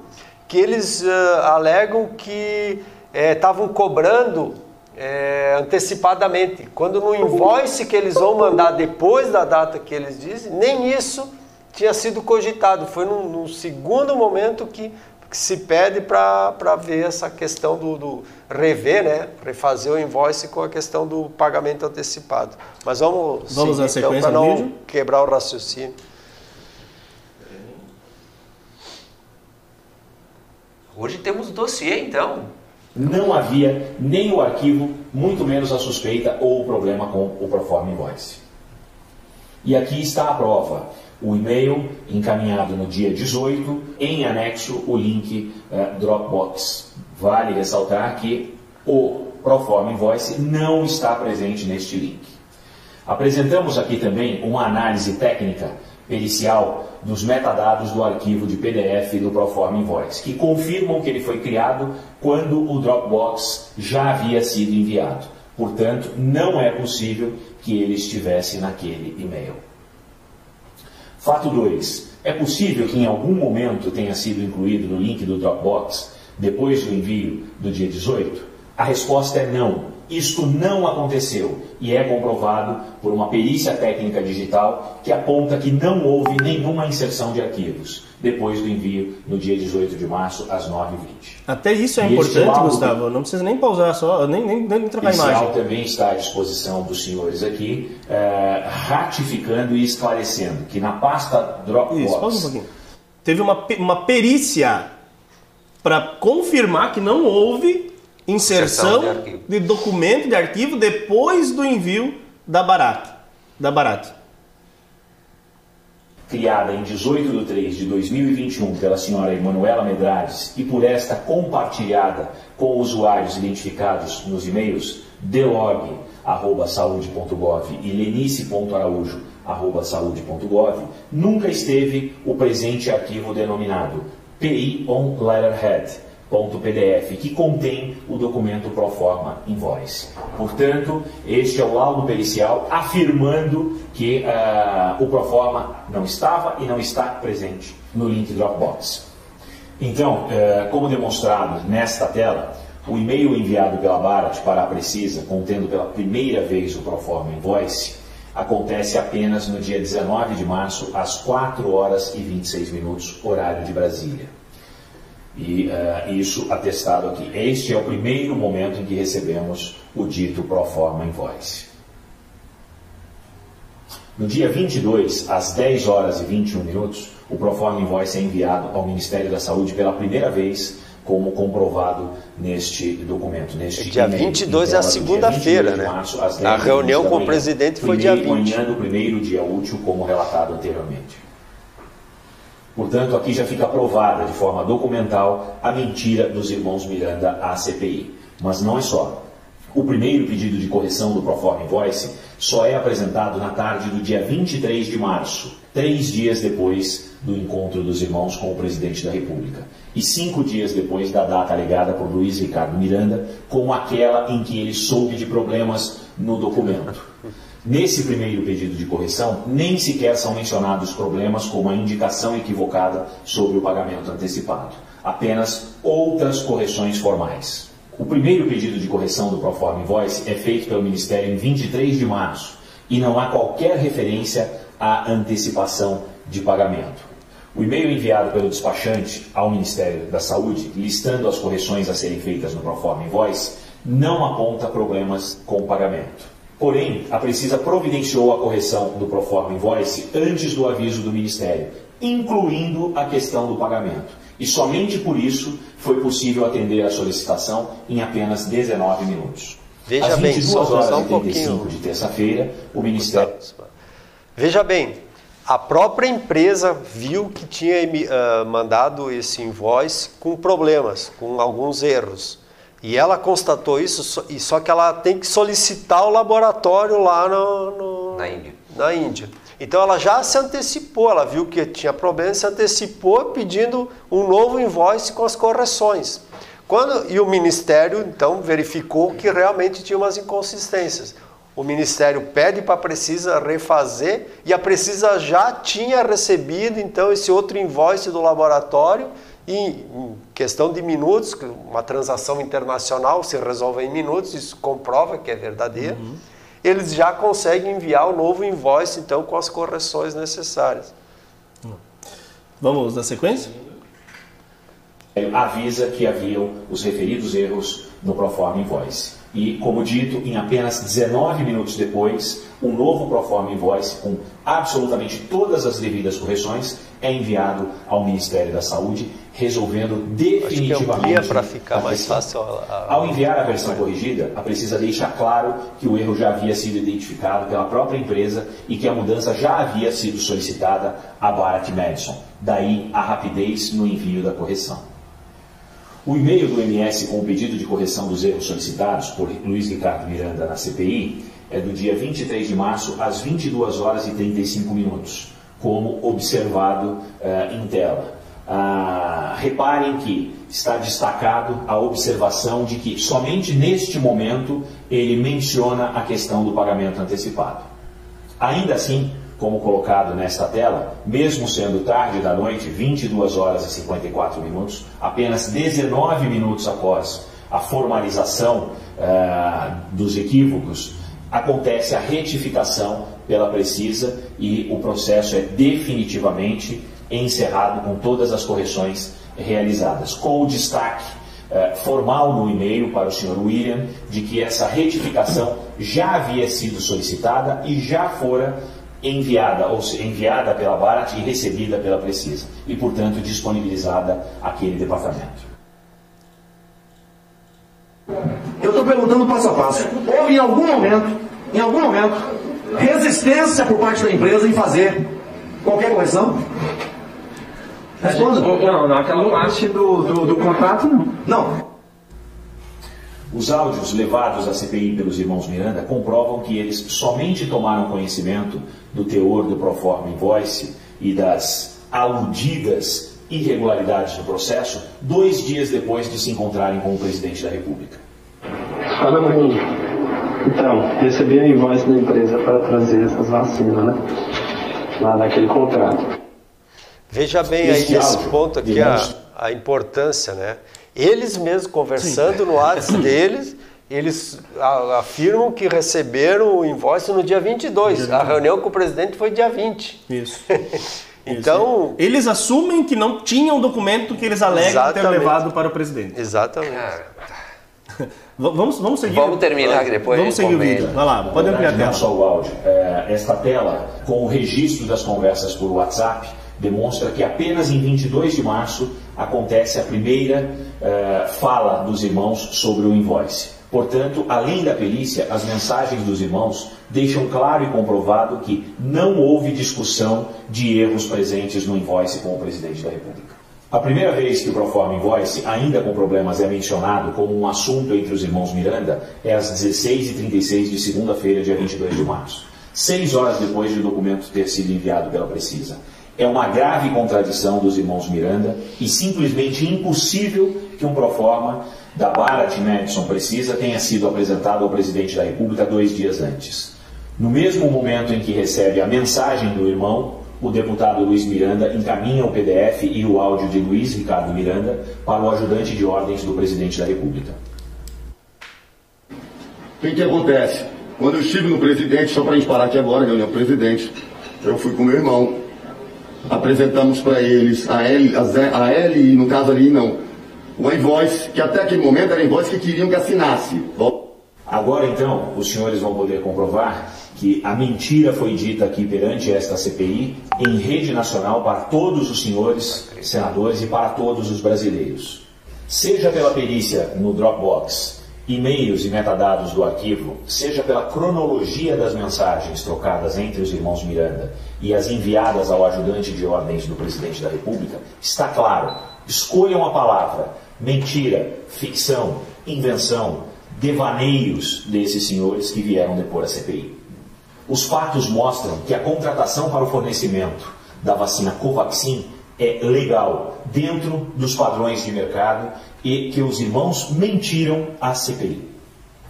que eles uh, alegam que estavam é, cobrando é, antecipadamente, quando no invoice que eles vão mandar depois da data que eles dizem, nem isso tinha sido cogitado, foi num, num segundo momento que que se pede para ver essa questão do, do, rever, né? Refazer o invoice com a questão do pagamento antecipado. Mas vamos, vamos seguir, então, para não vídeo? quebrar o raciocínio. Hoje temos dossiê, então. Não havia nem o arquivo, muito menos a suspeita ou o problema com o Proforma Invoice. E aqui está a prova o e-mail encaminhado no dia 18, em anexo o link uh, Dropbox. Vale ressaltar que o Proforma Invoice não está presente neste link. Apresentamos aqui também uma análise técnica pericial dos metadados do arquivo de PDF do Proforma Invoice, que confirmam que ele foi criado quando o Dropbox já havia sido enviado. Portanto, não é possível que ele estivesse naquele e-mail. Fato 2. É possível que em algum momento tenha sido incluído no link do Dropbox depois do envio do dia 18? A resposta é não. Isto não aconteceu e é comprovado por uma perícia técnica digital que aponta que não houve nenhuma inserção de arquivos depois do envio no dia 18 de março às 9h20. Até isso é e importante, Gustavo. Não precisa nem pausar, só, nem, nem, nem trocar esse imagem. também está à disposição dos senhores aqui, é, ratificando e esclarecendo que na pasta Dropbox... Isso, pausa um pouquinho. Teve uma, uma perícia para confirmar que não houve inserção, de, de, documento de arquivo depois do envio da Barata. Da Barata. Criada em 18 de 3 de 2021 pela senhora Emanuela Medrades e por esta compartilhada com usuários identificados nos e-mails delog.saude.gov e lenice.araújo.saude.gov, nunca esteve o presente arquivo denominado PI on Letterhead .pdf, que contém o documento pro forma invoice. Portanto, este é o laudo pericial afirmando que uh, o pro forma não estava e não está presente no link Dropbox. Então, eh, como demonstrado nesta tela, o e-mail enviado pela Barat para a Precisa, contendo pela primeira vez o Proforma Invoice, acontece apenas no dia 19 de março, às 4 horas e 26 minutos, horário de Brasília. E eh, isso atestado aqui. Este é o primeiro momento em que recebemos o dito Proforma Invoice. No dia 22, às 10 horas e 21 minutos, o Proforma Invoice é enviado ao Ministério da Saúde pela primeira vez, como comprovado neste documento. Neste Dia e-mail. 22 é a Então, no dia segunda-feira, 22 de né? março, às 10 A reunião com o presidente foi dia Primeiro 20. manhã do primeiro dia útil, como relatado anteriormente. Portanto, aqui já fica provada de forma documental a mentira dos irmãos Miranda à CPI. Mas não é só. O primeiro pedido de correção do Proforma Invoice só é apresentado na tarde do dia 23 de março, três dias depois do encontro dos irmãos com o presidente da República, e cinco dias depois da data alegada por Luiz Ricardo Miranda, como aquela em que ele soube de problemas no documento. Nesse primeiro pedido de correção, nem sequer são mencionados problemas como a indicação equivocada sobre o pagamento antecipado, apenas outras correções formais. O primeiro pedido de correção do Proforma Invoice é feito pelo Ministério em 23 de março e não há qualquer referência à antecipação de pagamento. O e-mail enviado pelo despachante ao Ministério da Saúde, listando as correções a serem feitas no Proforma Invoice, não aponta problemas com o pagamento. Porém, a Precisa providenciou a correção do Proforma Invoice antes do aviso do Ministério, incluindo a questão do pagamento. E somente por isso foi possível atender a solicitação em apenas 19 minutos. Veja Às bem, 22 só- horas só um e 35 pouquinho. de terça-feira, o Ministério Veja bem, a própria empresa viu que tinha ah, mandado esse invoice com problemas, com alguns erros. E ela constatou isso, só- e só que ela tem que solicitar o laboratório lá no, no- Na Índia. na Índia. Então ela já se antecipou, ela viu que tinha problema, se antecipou pedindo um novo invoice com as correções. Quando, e o Ministério então verificou que realmente tinha umas inconsistências. O Ministério pede para a Precisa refazer e a Precisa já tinha recebido então esse outro invoice do laboratório e em questão de minutos, uma transação internacional se resolve em minutos, isso comprova que é verdadeiro eles já conseguem enviar o novo invoice, então, com as correções necessárias. Vamos na sequência? avisa que haviam os referidos erros no Proforma Invoice. E, como dito, em apenas 19 minutos depois, um novo Proforma Invoice, com absolutamente todas as devidas correções, é enviado ao Ministério da Saúde, resolvendo Acho que definitivamente para ficar mais fácil. a- a- Ao enviar a versão corrigida, a Precisa deixa claro que o erro já havia sido identificado pela própria empresa e que a mudança já havia sido solicitada à Barat Madison. Daí a rapidez no envio da correção. O e-mail do MS com o pedido de correção dos erros solicitados por Luiz Ricardo Miranda na CPI é do dia 23 de março às 22 horas e 35 minutos, como observado eh, em tela. Ah, reparem que está destacado a observação de que somente neste momento ele menciona a questão do pagamento antecipado. Ainda assim, como colocado nesta tela, mesmo sendo tarde da noite, 22 horas e 54 minutos, apenas 19 minutos após a formalização ah, dos equívocos, acontece a retificação pela Precisa e o processo é definitivamente encerrado com todas as correções realizadas, com o destaque eh, formal no e-mail para o Sr. William de que essa retificação já havia sido solicitada e já fora enviada, ou enviada pela Barat e recebida pela Precisa, e portanto disponibilizada àquele departamento. Eu estou perguntando passo a passo. Houve em algum momento, em algum momento, resistência por parte da empresa em fazer qualquer correção? Responda. Não, naquela parte do, do, do contrato, não. Não. Os áudios levados à CPI pelos irmãos Miranda comprovam que eles somente tomaram conhecimento do teor do Proforma Invoice e das aludidas irregularidades no processo dois dias depois de se encontrarem com o presidente da República. Fala mim. Então, recebi a invoice da empresa para trazer essas vacinas, né? Lá naquele contrato. Veja bem aí Esse nesse áudio, ponto aqui a, a importância, né? Eles mesmos conversando no WhatsApp deles, eles afirmam que receberam o invoice no dia 22. A reunião com o presidente foi dia 20. Isso. Então, Eles assumem que não tinham o documento que eles alegam ter Exatamente. levado para o presidente. exatamente. Vamos, vamos seguir. Vamos terminar depois Vamos seguir o comenta. vídeo. Vai lá, pode ampliar a Não tela. só o áudio. É, esta tela, com o registro das conversas por WhatsApp, demonstra que apenas em 22 de março acontece a primeira é, fala dos irmãos sobre o invoice. Portanto, além da perícia, as mensagens dos irmãos deixam claro e comprovado que não houve discussão de erros presentes no invoice com o presidente da República. A primeira vez que o Proforma Invoice, ainda com problemas, é mencionado como um assunto entre os irmãos Miranda é às 16h36 de segunda-feira, dia 22 de março, seis horas depois de o documento ter sido enviado pela Precisa. É uma grave contradição dos irmãos Miranda e simplesmente impossível que um Proforma da Barat Madison Precisa tenha sido apresentado ao presidente da República dois dias antes. No mesmo momento em que recebe a mensagem do irmão, o deputado Luiz Miranda encaminha o PDF e o áudio de Luiz Ricardo Miranda para o ajudante de ordens do presidente da República. O que, que acontece? Quando eu estive no presidente, só para a gente parar aqui agora, reunião o presidente, eu fui com meu irmão. Apresentamos para eles a L, a, a L no caso ali não. O invoice, que até aquele momento era invoice que queriam que assinasse. Agora então, os senhores vão poder comprovar que a mentira foi dita aqui perante esta CPI em rede nacional para todos os senhores senadores e para todos os brasileiros. Seja pela perícia no Dropbox, e-mails e metadados do arquivo, seja pela cronologia das mensagens trocadas entre os irmãos Miranda e as enviadas ao ajudante de ordens do presidente da República, está claro. Escolham a palavra mentira, ficção, invenção, devaneios desses senhores que vieram depor a CPI. Os fatos mostram que a contratação para o fornecimento da vacina Covaxin é legal, dentro dos padrões de mercado e que os irmãos mentiram à CPI.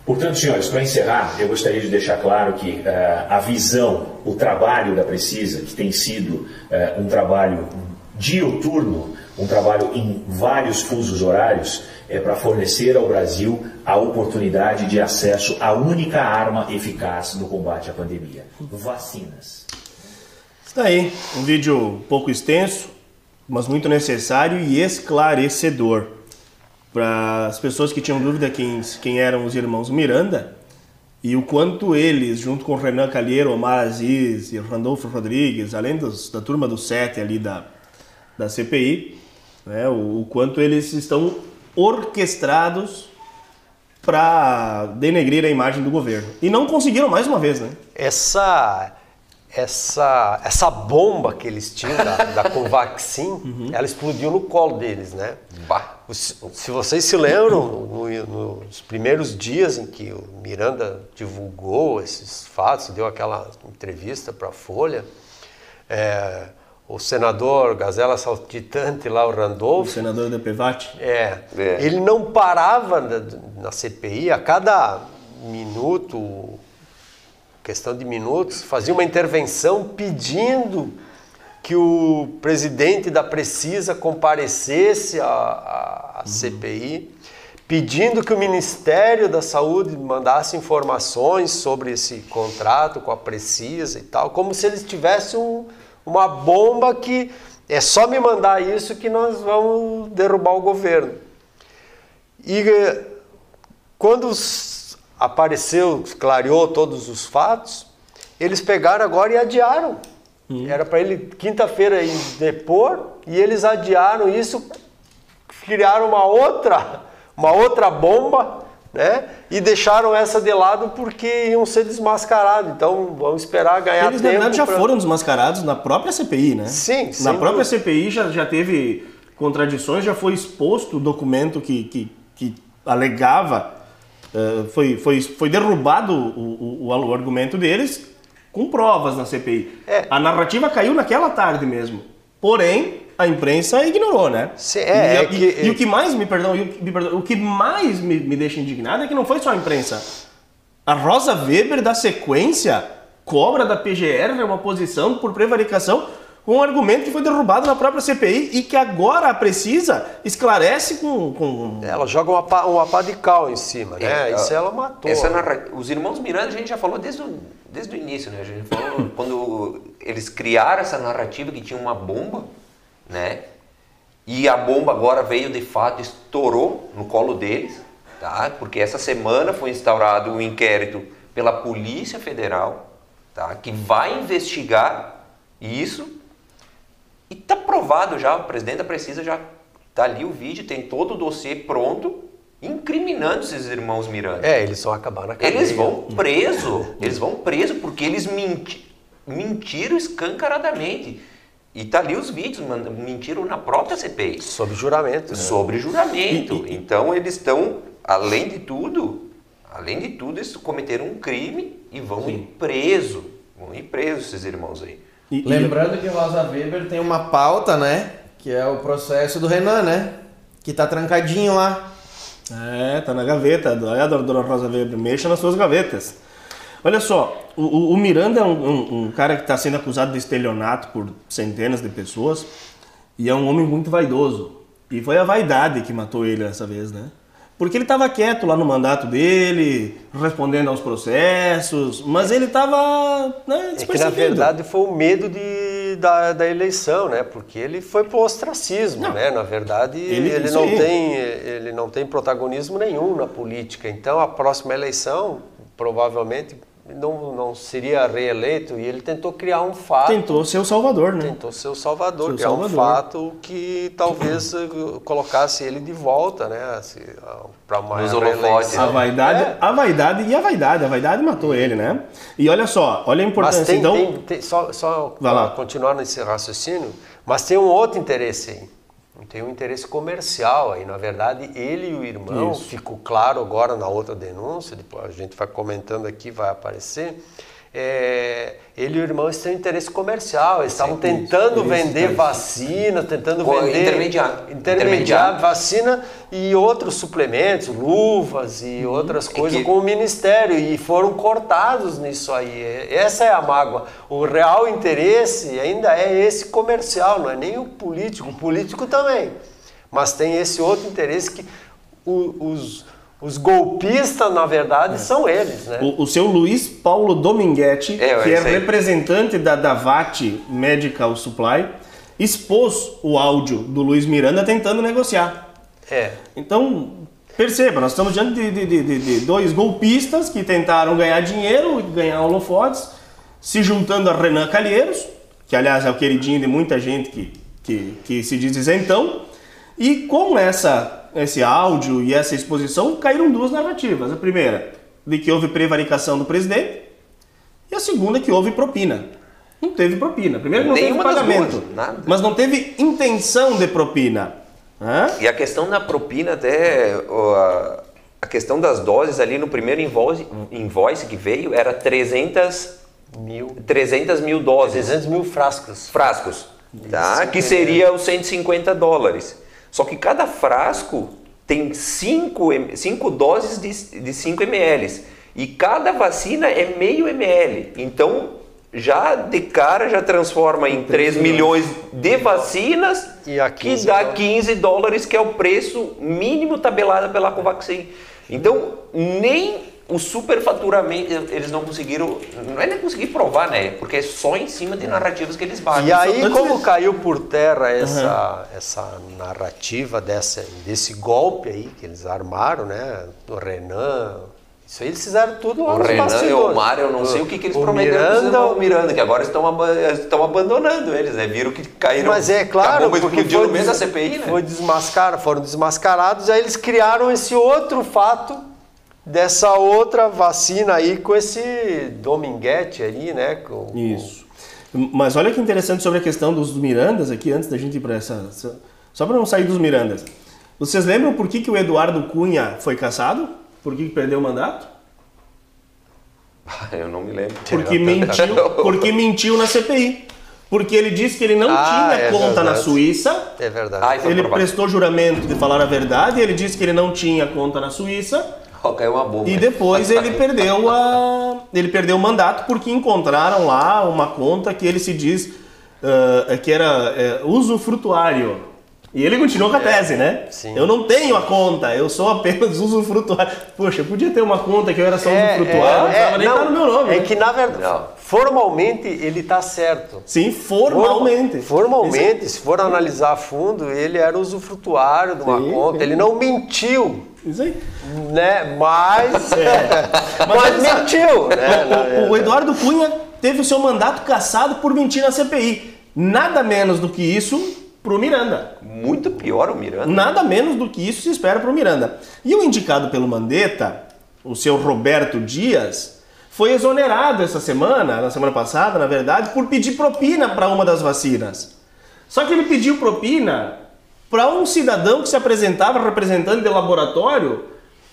Portanto, senhores, para encerrar, eu gostaria de deixar claro que eh, a visão, o trabalho da Precisa, que tem sido eh, um trabalho dioturno, um trabalho em vários fusos horários, é para fornecer ao Brasil a oportunidade de acesso à única arma eficaz no combate à pandemia: vacinas. Está aí, um vídeo um pouco extenso, mas muito necessário e esclarecedor. Para as pessoas que tinham dúvida quem, quem eram os irmãos Miranda e o quanto eles, junto com Renan Calheiro, Omar Aziz e Randolfo Rodrigues, além dos, da turma do sete ali da, da CPI, né, o, o quanto eles estão orquestrados para denegrir a imagem do governo. E não conseguiram mais uma vez, né? Essa, essa, essa bomba que eles tinham da, da Covaxin, ela explodiu no colo deles, né? Se, se vocês se lembram, no- nos primeiros dias em que o Miranda divulgou esses fatos, deu aquela entrevista para a Folha, é, o senador Gazela Saltitante lá, o O Randolph, senador da PEVAT. é, É. ele não parava na, na CPI, a cada minuto, questão de minutos, fazia uma intervenção pedindo que o presidente da Precisa comparecesse à, à- à CPI, pedindo que o Ministério da Saúde mandasse informações sobre esse contrato com a Precisa e tal, como se eles tivessem um- uma bomba que é só me mandar isso que nós vamos derrubar o governo. E eh, quando apareceu, clareou todos os fatos, eles pegaram agora e adiaram. Era para ele quinta-feira ir depor e eles adiaram isso, criaram uma outra, uma outra bomba, né? E deixaram essa de lado porque iam ser desmascarados. Então vamos esperar ganhar Eles, na tempo. verdade, já pra- foram desmascarados na própria CPI, né? Sim, Na própria dúvida. CPI já, já teve contradições, já foi exposto o documento que, que, que alegava, eh, foi, foi, foi derrubado o, o, o argumento deles com provas na CPI. É. A narrativa caiu naquela tarde mesmo. Porém, a imprensa ignorou, né? Sim, é, e, é e- que- e o que mais me perdão, e o que- me perdão, o que mais me, me deixa indignado é que não foi só a imprensa. A Rosa Weber da sequência cobra da PGR uma posição por prevaricação um argumento que foi derrubado na própria CPI e que agora a Precisa esclarece com... com... Ela joga uma pá, uma pá de cal em cima, né? É, Isso ela matou. Essa né? narra- Os irmãos Miranda a gente já falou desde o, desde o início, né? A gente falou quando eles criaram essa narrativa que tinha uma bomba, né? E a bomba agora veio de fato, estourou no colo deles, tá? Porque essa semana foi instaurado um inquérito pela Polícia Federal, tá? Que vai investigar isso e tá provado já, o presidente da Precisa já tá ali o vídeo, tem todo o dossiê pronto, incriminando esses irmãos Miranda. É, eles vão acabar na cadeia. Eles vão preso, eles vão preso porque eles menti mentiram escancaradamente. E tá ali os vídeos, mano, mentiram na própria CPI. Sob juramento. né? Sobre juramento. Então eles estão, além de tudo, além de tudo, eles cometeram um crime e vão ir preso. Vão ir presos esses irmãos aí. E- e- Lembrando que Rosa Weber tem uma pauta, né? Que é o processo do Renan, né? Que tá trancadinho lá. É, tá na gaveta. Olha, dona Rosa Weber, mexa nas suas gavetas. Olha só, o, o- o Miranda é um, um- um cara que está sendo acusado de estelionato por centenas de pessoas e é um homem muito vaidoso. E foi a vaidade que matou ele dessa vez, né? Porque ele estava quieto lá no mandato dele, respondendo aos processos, mas ele estava né, É que na verdade foi o medo de, da, da eleição, né? Porque ele foi pro ostracismo, né? Na verdade, Ele- ele, não aí. tem, ele não tem protagonismo nenhum na política. Então a próxima eleição provavelmente não, não seria reeleito e ele tentou criar um fato. Tentou ser o salvador, né? Tentou ser o Salvador, Ser o criar um fato que talvez eh, colocasse ele de volta, né? Para uma Nos holofotes. A vaidade, É. a vaidade e a vaidade. A vaidade matou ele, né? E olha só, olha a importância. Mas tem, então, tem, tem- só, só Vai lá. pra continuar nesse raciocínio, mas tem um outro interesse aí. Tem um interesse comercial aí. Na verdade, ele e o irmão, Isso. ficou claro agora na outra denúncia, depois a gente vai comentando aqui, vai aparecer. É, ele e o irmão eles têm um interesse comercial, eles estavam tentando isso, vender isso. vacina, tentando Co- vender intermediar. intermediar Intermediar. vacina e outros suplementos, luvas e outras coisas que- com o ministério e foram cortados nisso aí. Essa é a mágoa. O real interesse ainda é esse comercial, não é nem o político. O político também. Mas tem esse outro interesse que os, os golpistas, na verdade, são eles, né? o, o seu Luiz Paulo Dominguete, É, que é representante da Davat Medical Supply, expôs o áudio do Luiz Miranda tentando negociar. É. Então, perceba, nós estamos diante de, de- de- de- dois golpistas que tentaram ganhar dinheiro, ganhar holofotes, se juntando a Renan Calheiros, que aliás é o queridinho de muita gente que, que, que se diz isentão, e com essa, esse áudio e essa exposição caíram duas narrativas. A primeira, de que houve prevaricação do presidente, e a segunda, que houve propina. Não teve propina. Primeiro, não Nenhuma teve pagamento, duas, nada. mas não teve intenção de propina. Hã? E a questão da propina, até a, a questão das doses ali no primeiro invoice, invoice que veio era 300 Mil. 300 mil doses. 300 mil frascos. frascos, tá? que seria os 150 dólares. Só que cada frasco tem 5 cinco doses de, de 5 ml. E cada vacina é meio ml. Então, já de cara, já transforma em 3 milhões de vacinas, E a que 15 dá dólares. 15 dólares, que é o preço mínimo tabelado pela Covaxin. Então, nem o superfaturamento, eles não conseguiram, não é nem conseguir provar, né? Porque é só em cima de narrativas que eles batem. E aí, antes como caiu por terra essa, essa narrativa dessa, desse golpe aí que eles armaram, né? O Renan. Isso aí eles fizeram tudo lá O Renan e o Mário, eu não sei o que, que eles O prometeram Miranda, o Miranda, que agora estão, estão abandonando eles, né? Viram que caíram. Mas é claro, bomba porque foi, no meio da CPI, né? foi desmascar, foram desmascarados, aí eles criaram esse outro fato dessa outra vacina aí com esse Dominguete ali, né? Com, Isso. Mas olha que interessante sobre a questão dos Mirandas aqui, antes da gente ir para essa. Só para não sair dos Mirandas. Vocês lembram por que, que o Eduardo Cunha foi caçado? Por que, que perdeu o mandato? Eu não me lembro. Porque mentiu, porque mentiu na CPI. Porque ele disse que ele não Ah, tinha é conta na verdade. Suíça. É verdade. Foi Ele provado. prestou juramento de falar a verdade. Ele disse que ele não tinha conta na Suíça. Ó, caiu uma bomba. E depois ele perdeu a ele perdeu o mandato porque encontraram lá uma conta que ele se diz ah, que era é, usufrutuário. E ele continuou com a tese, né? sim. Eu não tenho a conta, eu sou apenas usufrutuário. Poxa, eu podia ter uma conta que eu era só usufrutuário, não precisava nem não, estar no meu nome. É né? que na verdade, formalmente ele está certo. Sim, formalmente. Formalmente, se for analisar a fundo, ele era usufrutuário de uma Sim, conta. sim. Ele não mentiu, Isso aí. né? Mas, mas, olha só, mentiu, né? O- o, verdade. Eduardo Cunha teve o seu mandato cassado por mentir na CPI. Nada menos do que isso pro Miranda. Muito pior o Miranda. Nada menos do que isso se espera pro Miranda. E o indicado pelo Mandetta, o seu Roberto Dias, foi exonerado essa semana, na semana passada, na verdade, por pedir propina para uma das vacinas. Só que ele pediu propina para um cidadão que se apresentava representante de laboratório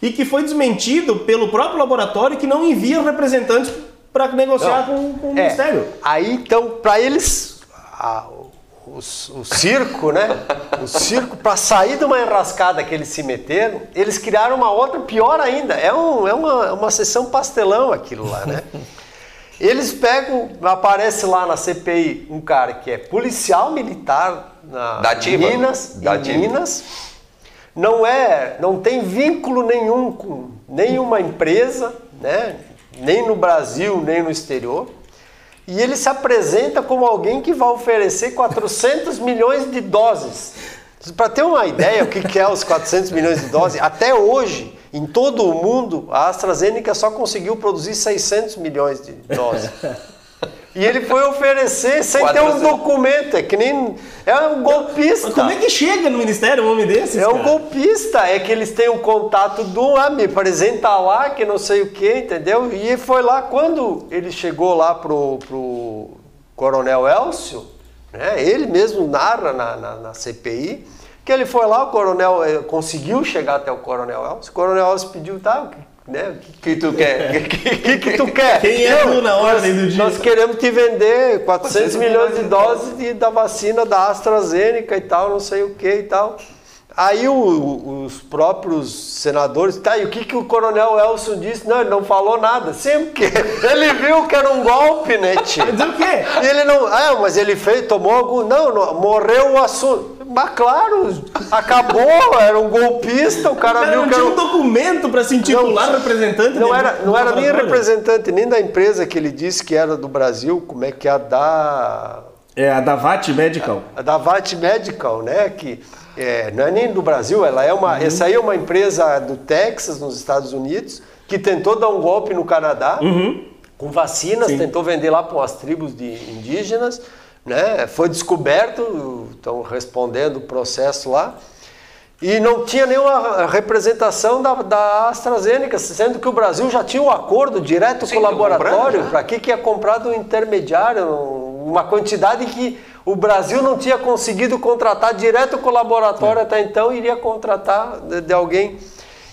e que foi desmentido pelo próprio laboratório que não envia representantes para negociar com, com o É, Ministério. Aí então, para eles, a- o, o circo, né? O circo, para sair de uma enrascada que eles se meteram, eles criaram uma outra pior ainda. É, um, é uma, é uma sessão pastelão aquilo lá, né? Eles pegam, aparece lá na CPI um cara que é policial militar na Da ativa. Minas, Da em ativa. Minas, não é, não tem vínculo nenhum com nenhuma empresa, né? Nem no Brasil, nem no exterior. E ele se apresenta como alguém que vai oferecer 400 milhões de doses. Para ter uma ideia o que é os 400 milhões de doses, até hoje, em todo o mundo, a AstraZeneca só conseguiu produzir 600 milhões de doses. E ele foi oferecer sem ter um 400. documento, é que nem. É um golpista. Mas como é que chega no Ministério um homem desses? É um cara? golpista, é que eles têm o contato do ah, me apresenta lá, que não sei o que, entendeu? E foi lá, quando ele chegou lá pro, pro Coronel Elcio, né, ele mesmo narra na, na, na CPI, que ele foi lá, o Coronel eh, conseguiu chegar até o Coronel Elcio, o Coronel Elcio pediu, tá, o que- né, o que, que tu quer? O que, que, que tu quer? Quem é tu na ordem do dia? Nós queremos te vender 400 milhões de doses de- da vacina da AstraZeneca e tal, não sei o que e tal. Aí o- o- os próprios senadores, tá, e o que, que o coronel Elson disse? Não, ele não falou nada. Sim, porque ele viu que era um golpe, né, tio? Quer dizer o quê? Ele não. Ah, mas ele fez, tomou algum. Não, não, morreu o assunto. Mas claro, acabou, era um golpista, o cara, O cara viu não que tinha um um documento para se intitular Não, representante não era, não era nem representante nem da empresa que ele disse que era do Brasil, como é que é a da É a Davat Medical. a da VAT Medical, né? Que é, não é nem do Brasil, ela é Uhum. uma. Essa aí é uma empresa do Texas, nos Estados Unidos, que tentou dar um golpe no Canadá com vacinas, Sim. tentou vender lá para umas tribos de indígenas, né? Foi descoberto, estão respondendo o processo lá. E não tinha nenhuma representação da, da AstraZeneca, sendo que o Brasil já tinha um acordo direto Sim, com o laboratório. Para que, que ia comprar do intermediário? Uma quantidade que o Brasil não tinha conseguido contratar direto com o laboratório até então, iria contratar de, de alguém.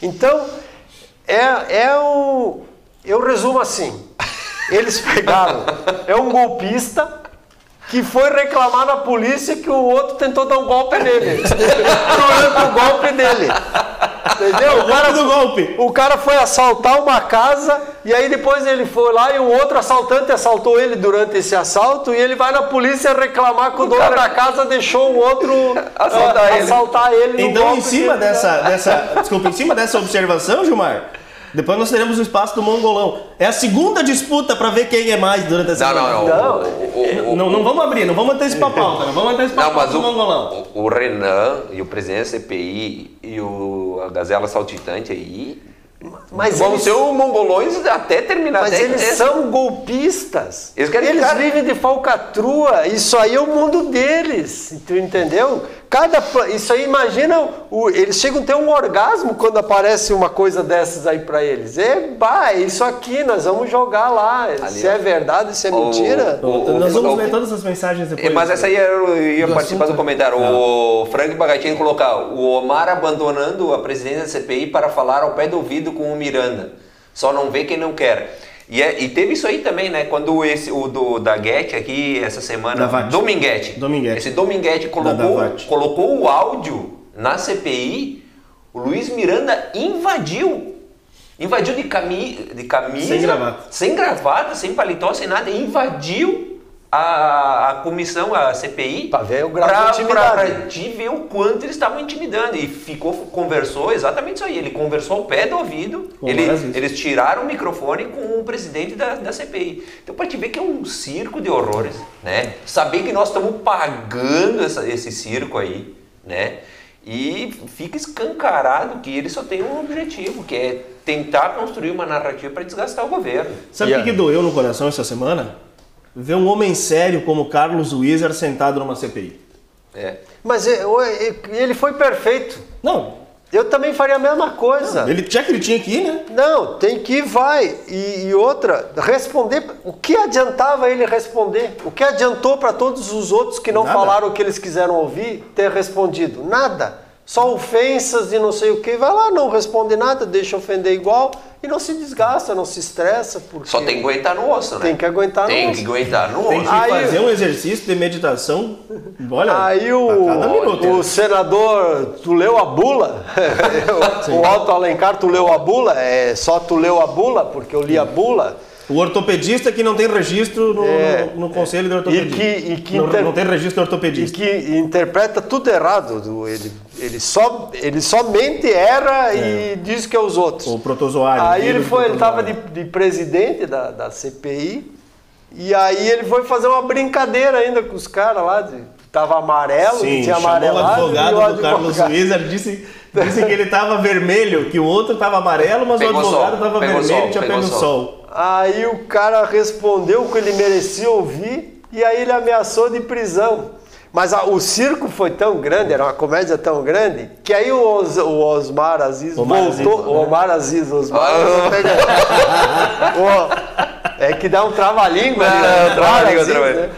Então, é, é um. Eu resumo assim: eles pegaram, é um golpista que foi reclamar na polícia que o outro tentou dar um golpe nele. Durante o golpe dele. Entendeu? O golpe do golpe. O cara foi assaltar uma casa e aí depois ele foi lá e o outro assaltante assaltou ele durante esse assalto e ele vai na polícia reclamar que o, dono da casa deixou o outro Assaltar ah, ele. assaltar ele no Então, golpe em cima que- dessa, dessa. Desculpa, em cima dessa observação, Gilmar, depois nós teremos o espaço do Mongolão. É a segunda disputa para ver quem é mais durante essa Não, não, não. Não, O- o- o- Não, não vamos abrir, não vamos antecipar a pauta, não vamos antecipar Não, a pauta do Mongolão. o, o Renan e o presidente da CPI e o, a Gazela Saltitante aí Mas vão eles- ser os mongolões até terminar. Mas eles são golpistas. Eles querem Eles vivem de falcatrua. Isso aí é o mundo deles. Tu entendeu? Cada isso aí imagina o- eles chegam a ter um orgasmo quando aparece uma coisa dessas aí pra eles. É, é isso aqui nós vamos jogar lá. se ó. é verdade, se é O- mentira. o- o- nós vamos o- ler todas essas mensagens depois. É, Mas essa aí eu ia do participar assunto, do comentário. né? O Frank Bagatini colocar o Omar abandonando a presidência da CPI para falar ao pé do ouvido com o Miranda. Só não vê quem não quer. E, é- e teve isso aí também, né? Quando esse, o do, da Guete aqui essa semana. Dominguete. Dominguete. Esse Dominguete colocou, colocou o áudio na CPI. O Luiz Miranda invadiu. Invadiu de, cami de camisa. Sem gravata. Sem gravata, sem paletó, sem nada. Invadiu a, a comissão, a CPI, Pra ver o grau de intimidade. de ver o quanto eles estavam intimidando. E ficou, conversou exatamente isso aí. Ele conversou ao pé do ouvido. Ele, eles tiraram o microfone com o presidente da, da CPI. Então, pra te ver que é um circo de horrores, né? Saber que nós estamos pagando essa- esse circo aí, né? E fica escancarado que ele só tem um objetivo, que é tentar construir uma narrativa para desgastar o governo. Sabe o Yeah. que, que doeu no coração essa semana? Ver um homem sério como Carlos Wieser sentado numa CPI. É. Mas e- o- e- ele foi perfeito. Não, Eu também faria a mesma coisa. ele já que ele tinha que ir, né? Não, tem que ir, vai. E, e outra, responder. O que adiantava ele responder? O que adiantou para todos os outros que não Nada. falaram o que eles quiseram ouvir ter respondido? Nada. Só ofensas e não sei o que. Vai lá, não responde nada, deixa ofender igual e não se desgasta, não se estressa. Porque Só tem que aguentar no osso, né? Tem que aguentar no Tem osso. que aguentar no Tem que osso. Aí- fazer um exercício de meditação. Olha, Aí cada minuto. o, o senador, tu leu a bula? o Alto Alencar, tu leu a bula? É só tu leu a bula, porque eu li a bula. O ortopedista que não tem registro no, É. no- no conselho de ortopedia. E que- e que não, inter- não tem registro de E ortopedista. que interpreta tudo errado. do- Ele, ele, só, ele somente erra e diz que é os outros. O protozoário. Aí ele foi, ele estava de, de presidente da, da CPI, e aí ele foi fazer uma brincadeira ainda com os caras lá, de, tava amarelo, Sim, tinha chamou o advogado e o do Carlos advogado- Wieser, disse, disse que ele estava vermelho, que o outro estava amarelo, mas Pegou o advogado sol, estava pegou vermelho e tinha pego sol. sol. Aí o cara respondeu o que ele merecia ouvir e aí ele ameaçou de prisão. Mas a- o circo foi tão grande, era uma comédia tão grande, que aí o, Os- o Osmar Aziz Omar voltou. Aziz, o Omar Aziz, Osmar. Ó, é que dá um trava-língua ali. Né? Omar trava-língua, trava-língua. né?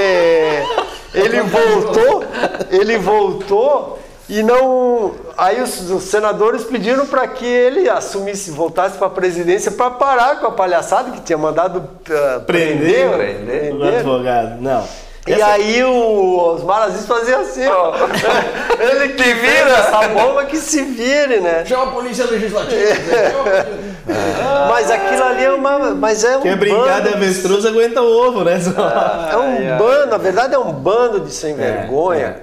É, ele voltou, ele voltou e não. Aí os, senadores pediram para que ele assumisse, voltasse para a presidência para parar com a palhaçada que tinha mandado ah, Prender, prender, prender. O advogado, não. E Essa- aí o Osmar Aziz fazia assim, ó. Ele que vira essa bomba que se vire, né? Chama a polícia legislativa. Mas aquilo ali é uma. Mas é um Quer brincar de bando avestruz, aguenta o ovo, né? É um bando, na verdade é um bando de sem vergonha.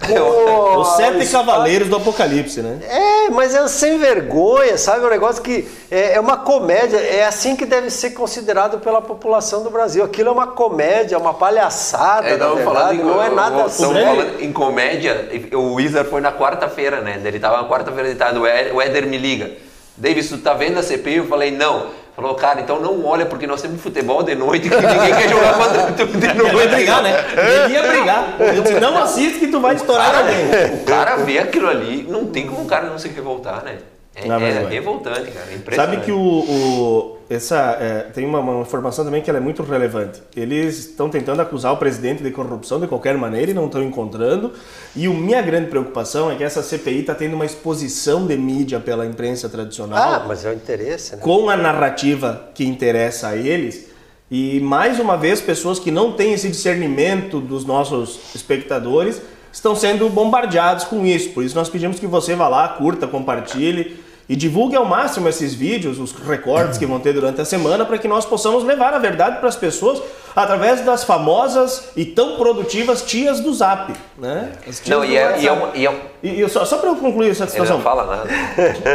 Pô, Os sete cavaleiros do apocalipse, né? É, mas é sem vergonha, sabe? É um negócio que é, é uma comédia, é assim que deve ser considerado pela população do Brasil. Aquilo é uma comédia, uma palhaçada, É, não, verdade, falando em, não é nada falando em comédia, o Wizard foi na quarta-feira, né? Ele tava na quarta-feira de tarde, o Éder, o Éder me liga. Davis, tu tá vendo a CPI? Eu falei, não. Falou, cara, então não olha, porque nós temos futebol de noite que ninguém quer jogar contra tu de noite. vai brigar, né? Ele ia brigar. Disse, não assiste que tu vai estourar alguém. o cara vê aquilo ali, não tem como o cara não se revoltar, né? É, Não, é vai. revoltante, cara. É impressionante. Sabe que o, o- essa é, tem uma, uma informação também que é muito relevante. Eles estão tentando acusar o presidente de corrupção de qualquer maneira e não estão encontrando. E a minha grande preocupação é que essa CPI está tendo uma exposição de mídia pela imprensa tradicional Ah, mas é o interesse, né? com a narrativa que interessa a eles. E mais uma vez, pessoas que não têm esse discernimento dos nossos espectadores estão sendo bombardeados com isso. Por isso, nós pedimos que você vá lá, curta, compartilhe e divulgue ao máximo esses vídeos, os recortes que vão ter durante a semana, para que nós possamos levar a verdade para as pessoas através das famosas e tão produtivas tias do Zap. Né? Não, e é, e é, uma- e é um- E, e só, só para eu concluir essa Ele situação. não fala nada.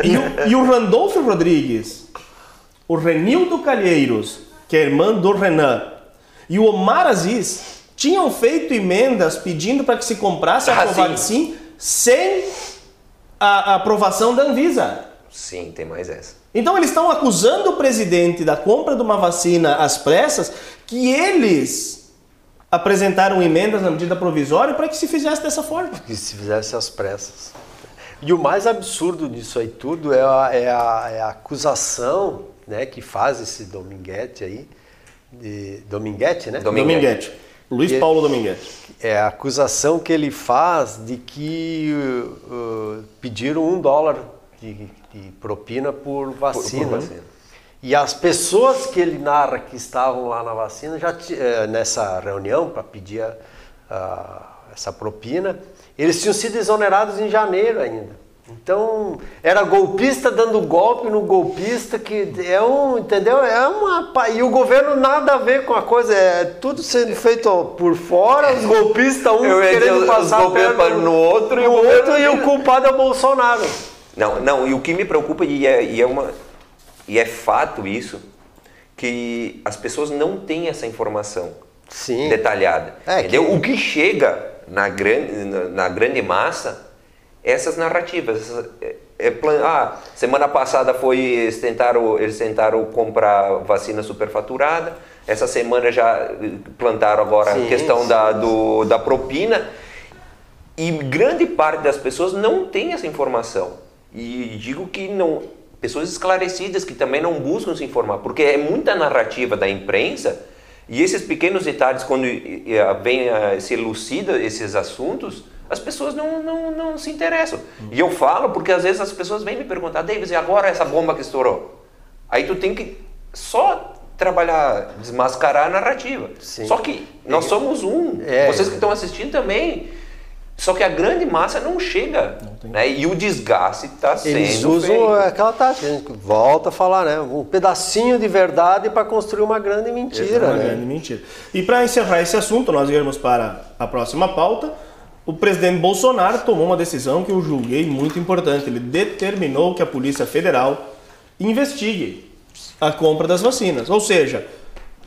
E o, e o Randolfo Rodrigues, o Renildo Calheiros, que é irmão do Renan, e o Omar Aziz tinham feito emendas pedindo para que se comprasse a Ah, Covaxin sem a, a aprovação da Anvisa. Sim, tem mais essa. Então eles estão acusando o presidente da compra de uma vacina às pressas que eles apresentaram emendas na medida provisória para que se fizesse dessa forma. que se fizesse às pressas. E o mais absurdo disso aí tudo é a, é a- é a acusação né, que faz esse Dominguete aí, de, Dominguete, né? Dominguete. Luiz E- Paulo Dominguete. É a acusação que ele faz de que uh, uh, pediram um dólar de, de propina por vacina. vacina. E as pessoas que ele narra que estavam lá na vacina, já eh, nessa reunião para pedir a- a- essa propina, eles tinham sido exonerados em janeiro ainda. Então, era golpista dando golpe no golpista, que é um, entendeu? É uma. E o governo nada a ver com a coisa, é tudo sendo feito por fora, os golpistas, um dizer, querendo os passar golpistas perna no outro e o outro, e o culpado é o Bolsonaro. Não, não, e o que me preocupa, e é, e é uma, e é fato isso, que as pessoas não têm essa informação Sim. detalhada. É, entendeu? O que chega na grande, na, na grande massa, essas narrativas. essas- é- é plan- ah, semana passada foi, eles tentaram, eles tentaram comprar vacina superfaturada, essa semana já eh, plantaram agora Sim, a questão sim. da, do, da propina. E grande parte das pessoas não tem essa informação. E digo que não, pessoas esclarecidas que também não buscam se informar, porque é muita narrativa da imprensa e esses pequenos detalhes quando vem a se elucida esses assuntos, as pessoas não, não, não se interessam. E eu falo porque às vezes as pessoas vêm me perguntar, Davis, e agora essa bomba que estourou? Aí tu tem que só trabalhar, desmascarar a narrativa. Sim. Só que nós somos um. É. Vocês que estão assistindo também. Só que a grande massa não chega. né? E o desgaste está sendo Eles usam feito. aquela tática, a gente volta a falar, né? Um pedacinho de verdade para construir uma grande mentira, Uma né? grande mentira. E para encerrar esse assunto, nós irmos para a próxima pauta. O presidente Bolsonaro tomou uma decisão que eu julguei muito importante. Ele determinou que a Polícia Federal investigue a compra das vacinas. Ou seja,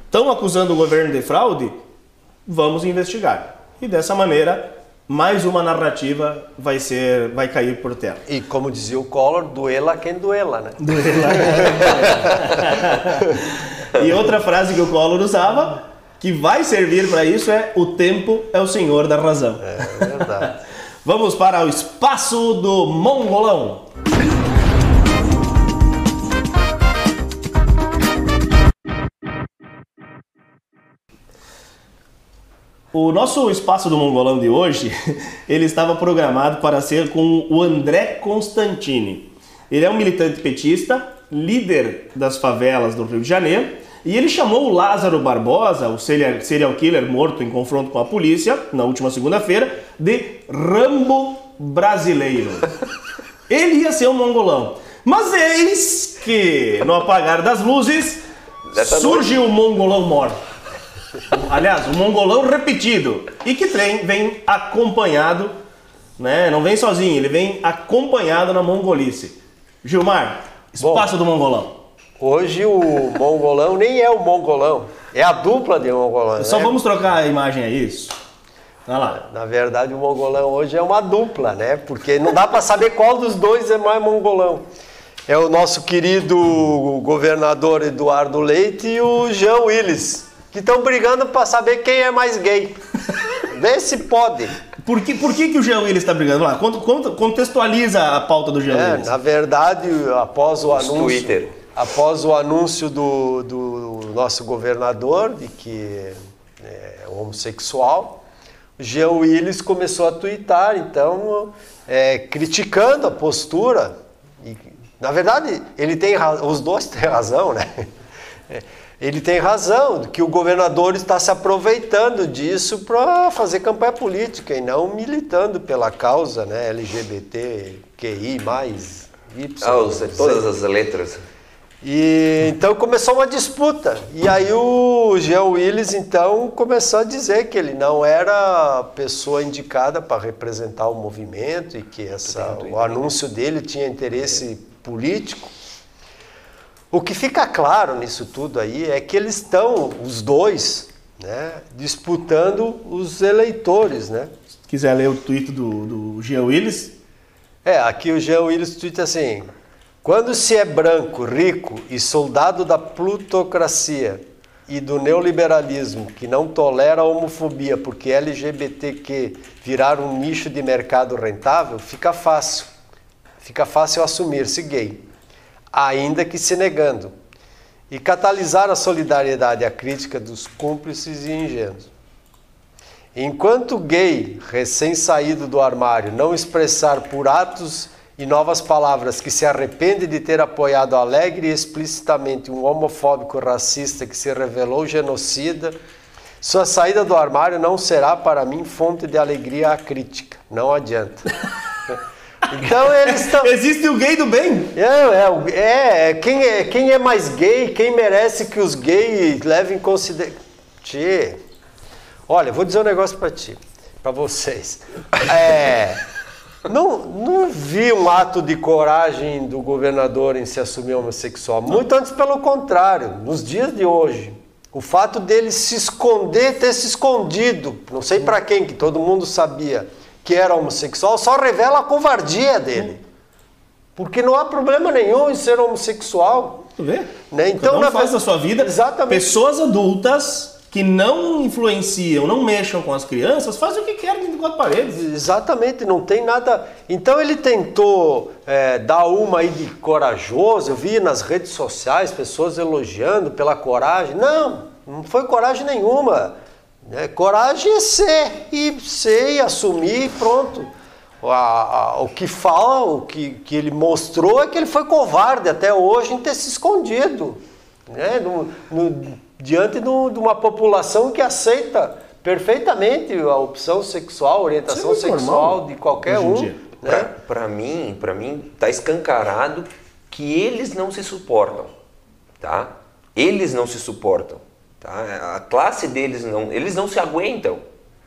estão acusando o governo de fraude? Vamos investigar. E dessa maneira, mais uma narrativa vai ser, vai cair por terra. E como dizia o Collor, duela quem duela, né? E outra frase que o Collor usava, que vai servir para isso, é: o tempo é o senhor da razão. É verdade. Vamos para o espaço do Mongolão. O nosso espaço do Mongolão de hoje, ele estava programado para ser com o André Constantini. Ele é um militante petista, líder das favelas do Rio de Janeiro, e ele chamou o Lázaro Barbosa, o serial killer morto em confronto com a polícia, na última segunda-feira, de Rambo brasileiro. Ele ia ser um mongolão. Mas eis que, no apagar das luzes, surge o mongolão morto. Aliás, o mongolão repetido. E que trem vem acompanhado, né? Não vem sozinho, ele vem acompanhado na mongolice. Gilmar, espaço do mongolão. Hoje o mongolão nem é o mongolão, é a dupla de mongolão. Só né? vamos trocar a imagem, é isso? Olha lá. Na verdade, o mongolão hoje é uma dupla, né? Porque não dá para saber qual dos dois é mais mongolão. É o nosso querido governador Eduardo Leite e o Jean Willis, que estão brigando para saber quem é mais gay. Vê se pode. Por que, por que, que o Jean Willis está brigando? Vamos lá, cont- cont- contextualiza a pauta do Jean É, Willis. na verdade, após o Os anúncio, Twitter. após o anúncio do, do nosso governador de que é homossexual, o Jean Willis começou a twittar, então, é, criticando a postura. E, na verdade, ele tem os dois têm razão, né? É, Ele tem razão, que o governador está se aproveitando disso para fazer campanha política e não militando pela causa né, LGBTQI, mais Y. Ah, todas as letras. E então começou uma disputa. E aí o Jean Willis então começou a dizer que ele não era a pessoa indicada para representar o movimento e que essa, o anúncio dele tinha interesse político. O que fica claro nisso tudo aí é que eles estão, os dois, né, disputando os eleitores, né? Se quiser ler o tweet do, do Jean Willis, É, aqui o Jean Willis tweet assim: quando se é branco, rico e soldado da plutocracia e do neoliberalismo que não tolera a homofobia porque LGBTQ virar um nicho de mercado rentável, fica fácil. Fica fácil assumir-se gay, ainda que se negando, e catalisar a solidariedade a crítica dos cúmplices e ingênuos. Enquanto o gay recém-saído do armário não expressar por atos e novas palavras que se arrepende de ter apoiado alegre e explicitamente um homofóbico racista que se revelou genocida, sua saída do armário não será para mim fonte de alegria à crítica. Não adianta. Então eles estão. Existe o gay do bem. É, é, é, quem é, quem é mais gay, quem merece que os gays levem em consideração. Tchê, olha, vou dizer um negócio pra ti, pra vocês. É, não, não vi um ato de coragem do governador em se assumir homossexual. Muito antes, pelo contrário, nos dias de hoje. O fato dele se esconder, ter se escondido, não sei pra quem, que todo mundo sabia que era homossexual, só revela a covardia dele. Porque não há problema nenhum em ser homossexual. Tu vê? Né? Então, Então, na faz da sua vida. Exatamente. Pessoas adultas que não influenciam, não mexam com as crianças, fazem o que querem dentro de quatro paredes. Exatamente, não tem nada. Então ele tentou é, dar uma aí de corajoso. Eu vi nas redes sociais pessoas elogiando pela coragem. Não, não foi coragem nenhuma. É, coragem é ser e ser e assumir e pronto. A- a- o que fala, o que, que ele mostrou é que ele foi covarde até hoje em ter se escondido. Né? No- no- diante do- de uma população que aceita perfeitamente a opção sexual, a orientação é sexual normal de qualquer um. Né? pra mim, para mim, tá escancarado que eles não se suportam, tá? Eles não se suportam, tá? A classe deles não, eles não se aguentam.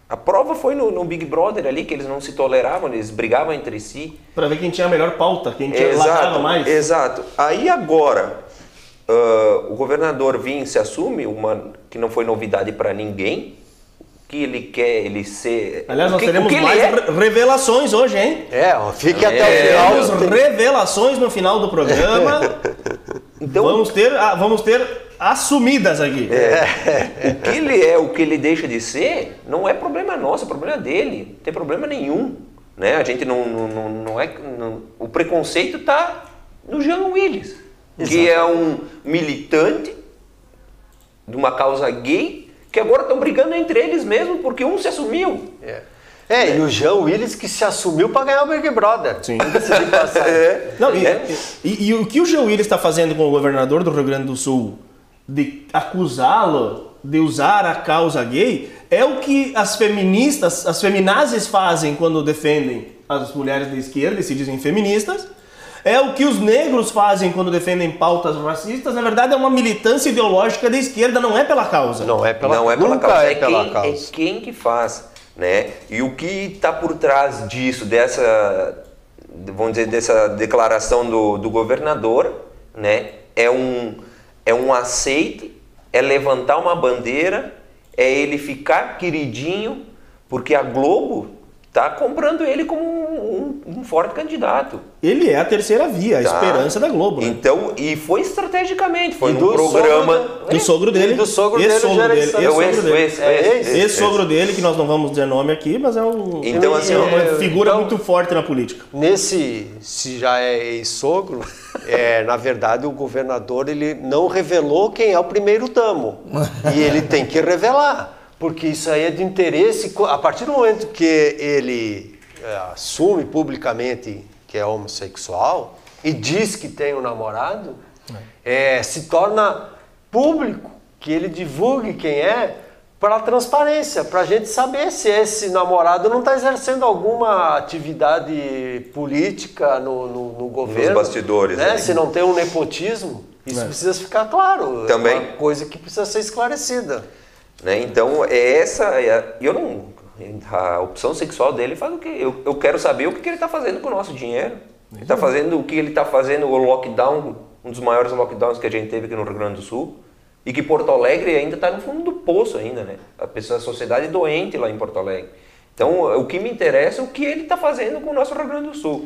A prova foi no, no Big Brother ali que eles não se toleravam, eles brigavam entre si. Pra ver quem tinha a melhor pauta, quem tinha lacrava mais. Exato. Aí agora ah, o governador vem e se assume uma que não foi novidade para ninguém, que ele quer ele ser. Aliás, nós que, teremos que mais é. re- revelações hoje, hein? É, ó, fique até É, o Teremos final. Tem- revelações no final do programa. Então, vamos ter, vamos ter assumidas aqui. o que ele é, o que ele deixa de ser, não é problema nosso, é problema dele. Não tem problema nenhum. Né? A gente não, não, não, não é. não- o preconceito está no Jean Willis, que é um militante de uma causa gay, que agora estão brigando entre eles mesmo porque um se assumiu. É. É, e o Jean Willis que se assumiu para ganhar o Big Brother. Sim. Passagem. Não, e, É. e- e o que o Jean Willis está fazendo com o governador do Rio Grande do Sul de acusá-lo de usar a causa gay é o que as feministas, as feminazes fazem quando defendem as mulheres da esquerda e se dizem feministas. É o que os negros fazem quando defendem pautas racistas. Na verdade, é uma militância ideológica da esquerda, não é pela causa. Não é pela não é pela causa, é, é, pela quem, causa. é quem que faz, né? E o que está por trás disso, dessa, vamos dizer, dessa declaração do, do governador, né? É um, é um aceite, é levantar uma bandeira, é ele ficar queridinho, porque a Globo tá comprando ele como um, forte candidato. Ele é a terceira via, a Tá? esperança da Globo. Né? Então, e foi estrategicamente, foi do programa. sogro Do sogro dele. E do sogro dele, ex-sogro dele. É ex-sogro ex, dele. É esse? que nós não vamos dizer nome aqui, mas é um, Então, assim, é uma é, figura então- muito forte na política. Nesse, se já é ex-sogro, é, na verdade o governador ele não revelou quem é o primeiro damo. e ele tem que revelar, porque isso aí é de interesse. A partir do momento que ele é, assume publicamente que é homossexual e diz que tem um namorado, é, se torna público que ele divulgue quem é para transparência, para a gente saber se esse namorado não está exercendo alguma atividade política no, no, no governo. bastidores, né? né? Se não tem um nepotismo, isso É. precisa ficar claro. Também. É uma coisa que precisa ser esclarecida. né? Então, é essa. é- eu não. A opção sexual dele faz o quê? Eu, eu quero saber o que, que ele está fazendo com o nosso dinheiro. Ele está fazendo o que ele está fazendo, o lockdown, um dos maiores lockdowns que a gente teve aqui no Rio Grande do Sul. E que Porto Alegre ainda está no fundo do poço ainda, né? A pessoa, a sociedade é doente lá em Porto Alegre. Então, o que me interessa é o que ele está fazendo com o nosso Rio Grande do Sul.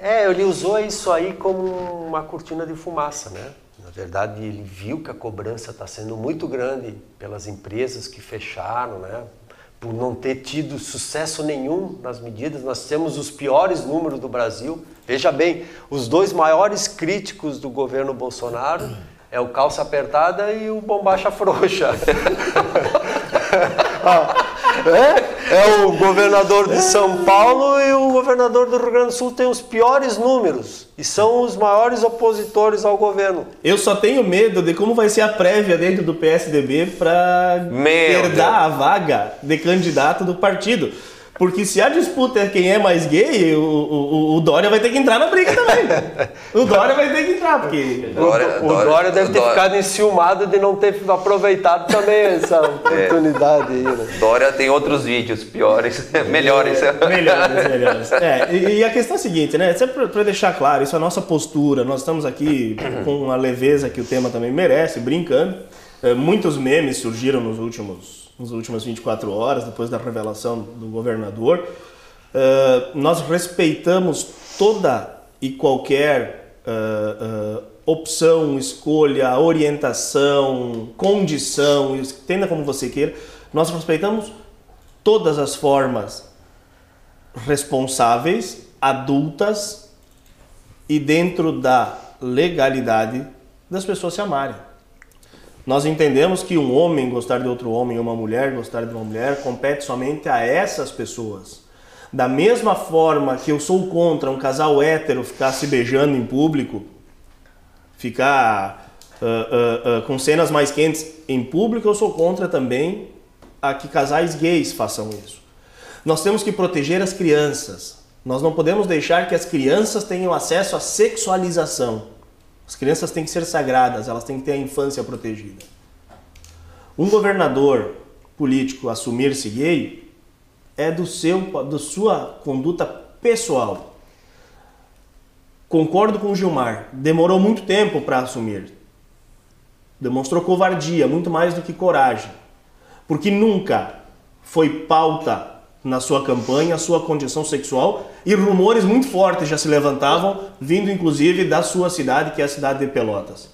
É, ele usou isso aí como uma cortina de fumaça, né? Na verdade, ele viu que a cobrança está sendo muito grande pelas empresas que fecharam, né? Por não ter tido sucesso nenhum nas medidas. Nós temos os piores números do Brasil. Veja bem, os dois maiores críticos do governo Bolsonaro é o calça apertada e o bombacha frouxa. Ah, é, é o governador de São Paulo e o governador do Rio Grande do Sul tem os piores números e são os maiores opositores ao governo. Eu só tenho medo de como vai ser a prévia dentro do PSDB para herdar a vaga de candidato do partido. Porque se a disputa é quem é mais gay, o, o, o Dória vai ter que entrar na briga também. O Dória vai ter que entrar, porque. o, o Dória deve ter Dória- ficado enciumado de não ter aproveitado também essa oportunidade aí, né? Dória tem outros vídeos piores, melhores. Melhores, melhores. É, e, e a questão é a seguinte, né? Sempre para deixar claro, isso é a nossa postura. Nós estamos aqui com a leveza que o tema também merece, brincando. É, muitos memes surgiram nos últimos, nas últimas 24 horas, depois da revelação do governador. É, nós respeitamos toda e qualquer é, é, opção, escolha, orientação, condição, entenda como você queira. Nós respeitamos todas as formas responsáveis, adultas e dentro da legalidade das pessoas se amarem. Nós entendemos que um homem gostar de outro homem uma mulher gostar de uma mulher compete somente a essas pessoas. Da mesma forma que eu sou contra um casal hétero ficar se beijando em público, ficar ah, ah, ah, com cenas mais quentes em público, eu sou contra também a que casais gays façam isso. Nós temos que proteger as crianças. Nós não podemos deixar que as crianças tenham acesso à sexualização. As crianças têm que ser sagradas, elas têm que ter a infância protegida. Um governador político assumir-se gay é do seu, da sua conduta pessoal. Concordo com o Gilmar, demorou muito tempo para assumir. Demonstrou covardia, muito mais do que coragem. Porque nunca foi pauta na sua campanha a sua condição sexual e rumores muito fortes já se levantavam, vindo inclusive da sua cidade, que é a cidade de Pelotas.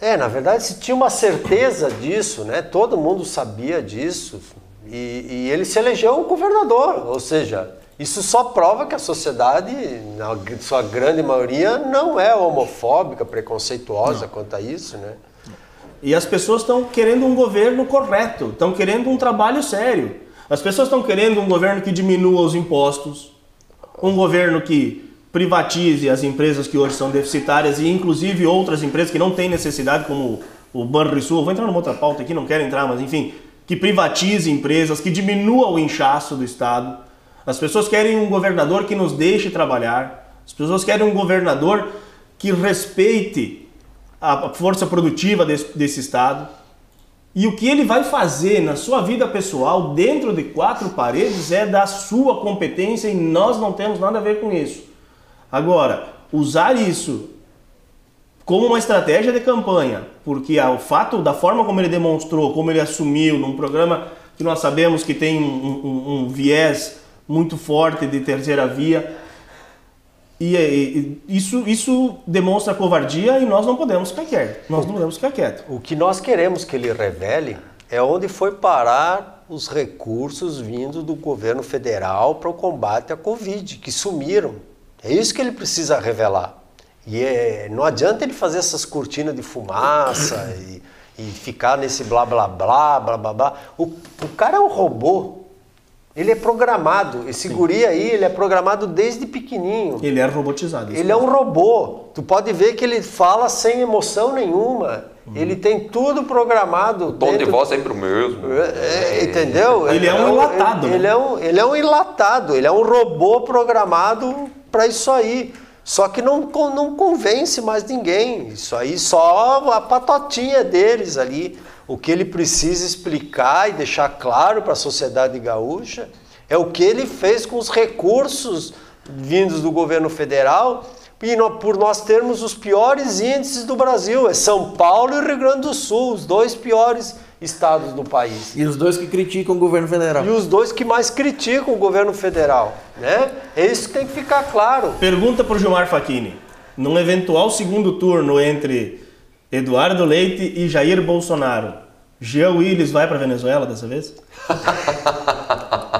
É, na verdade, se tinha uma certeza disso, né? Todo mundo sabia disso. E, e ele se elegeu um governador. Ou seja, isso só prova que a sociedade, na sua grande maioria, não é homofóbica, preconceituosa quanto a isso, né? E as pessoas estão querendo um governo correto, estão querendo um trabalho sério. As pessoas estão querendo um governo que diminua os impostos, um governo que privatize as empresas que hoje são deficitárias e inclusive outras empresas que não têm necessidade, como o Banrisul. Vou entrar numa outra pauta aqui, não quero entrar, mas enfim, que privatize empresas, que diminua o inchaço do Estado. As pessoas querem um governador que nos deixe trabalhar. As pessoas querem um governador que respeite a força produtiva desse, desse Estado. E o que ele vai fazer na sua vida pessoal, dentro de quatro paredes, é da sua competência e nós não temos nada a ver com isso. Agora, usar isso como uma estratégia de campanha, porque o fato da forma como ele demonstrou, como ele assumiu num programa que nós sabemos que tem um, um, um viés muito forte de terceira via, e, e, isso, isso demonstra covardia e nós não podemos ficar quietos. Nós não podemos ficar quietos. O que nós queremos que ele revele é onde foi parar os recursos vindos do governo federal para o combate à Covid, que sumiram. É isso que ele precisa revelar. E é, não adianta ele fazer essas cortinas de fumaça e, e ficar nesse blá blá blá blá blá blá. O, o cara é um robô. Ele é programado. Esse Sim. guri aí, ele é programado desde pequenininho. Ele é robotizado. Ele é um robô. Tu pode ver que ele fala sem emoção nenhuma. Uhum. Ele tem tudo programado. O tom dentro... de voz é sempre o mesmo. É, entendeu? Ele, ele é um enlatado. Ele, né? ele, é um, ele é um enlatado. Ele é um robô programado para isso aí. Só que não, não convence mais ninguém. Isso aí só a patotinha deles ali. O que ele precisa explicar e deixar claro para a sociedade gaúcha é o que ele fez com os recursos vindos do governo federal e por nós termos os piores índices do Brasil. É São Paulo e Rio Grande do Sul, os dois piores estados do país. E os dois que criticam o governo federal. E os dois que mais criticam o governo federal. Né? É isso que tem que ficar claro. Pergunta para o Gilmar Facchini. Num eventual segundo turno entre Eduardo Leite e Jair Bolsonaro, Jean Willis vai para Venezuela dessa vez?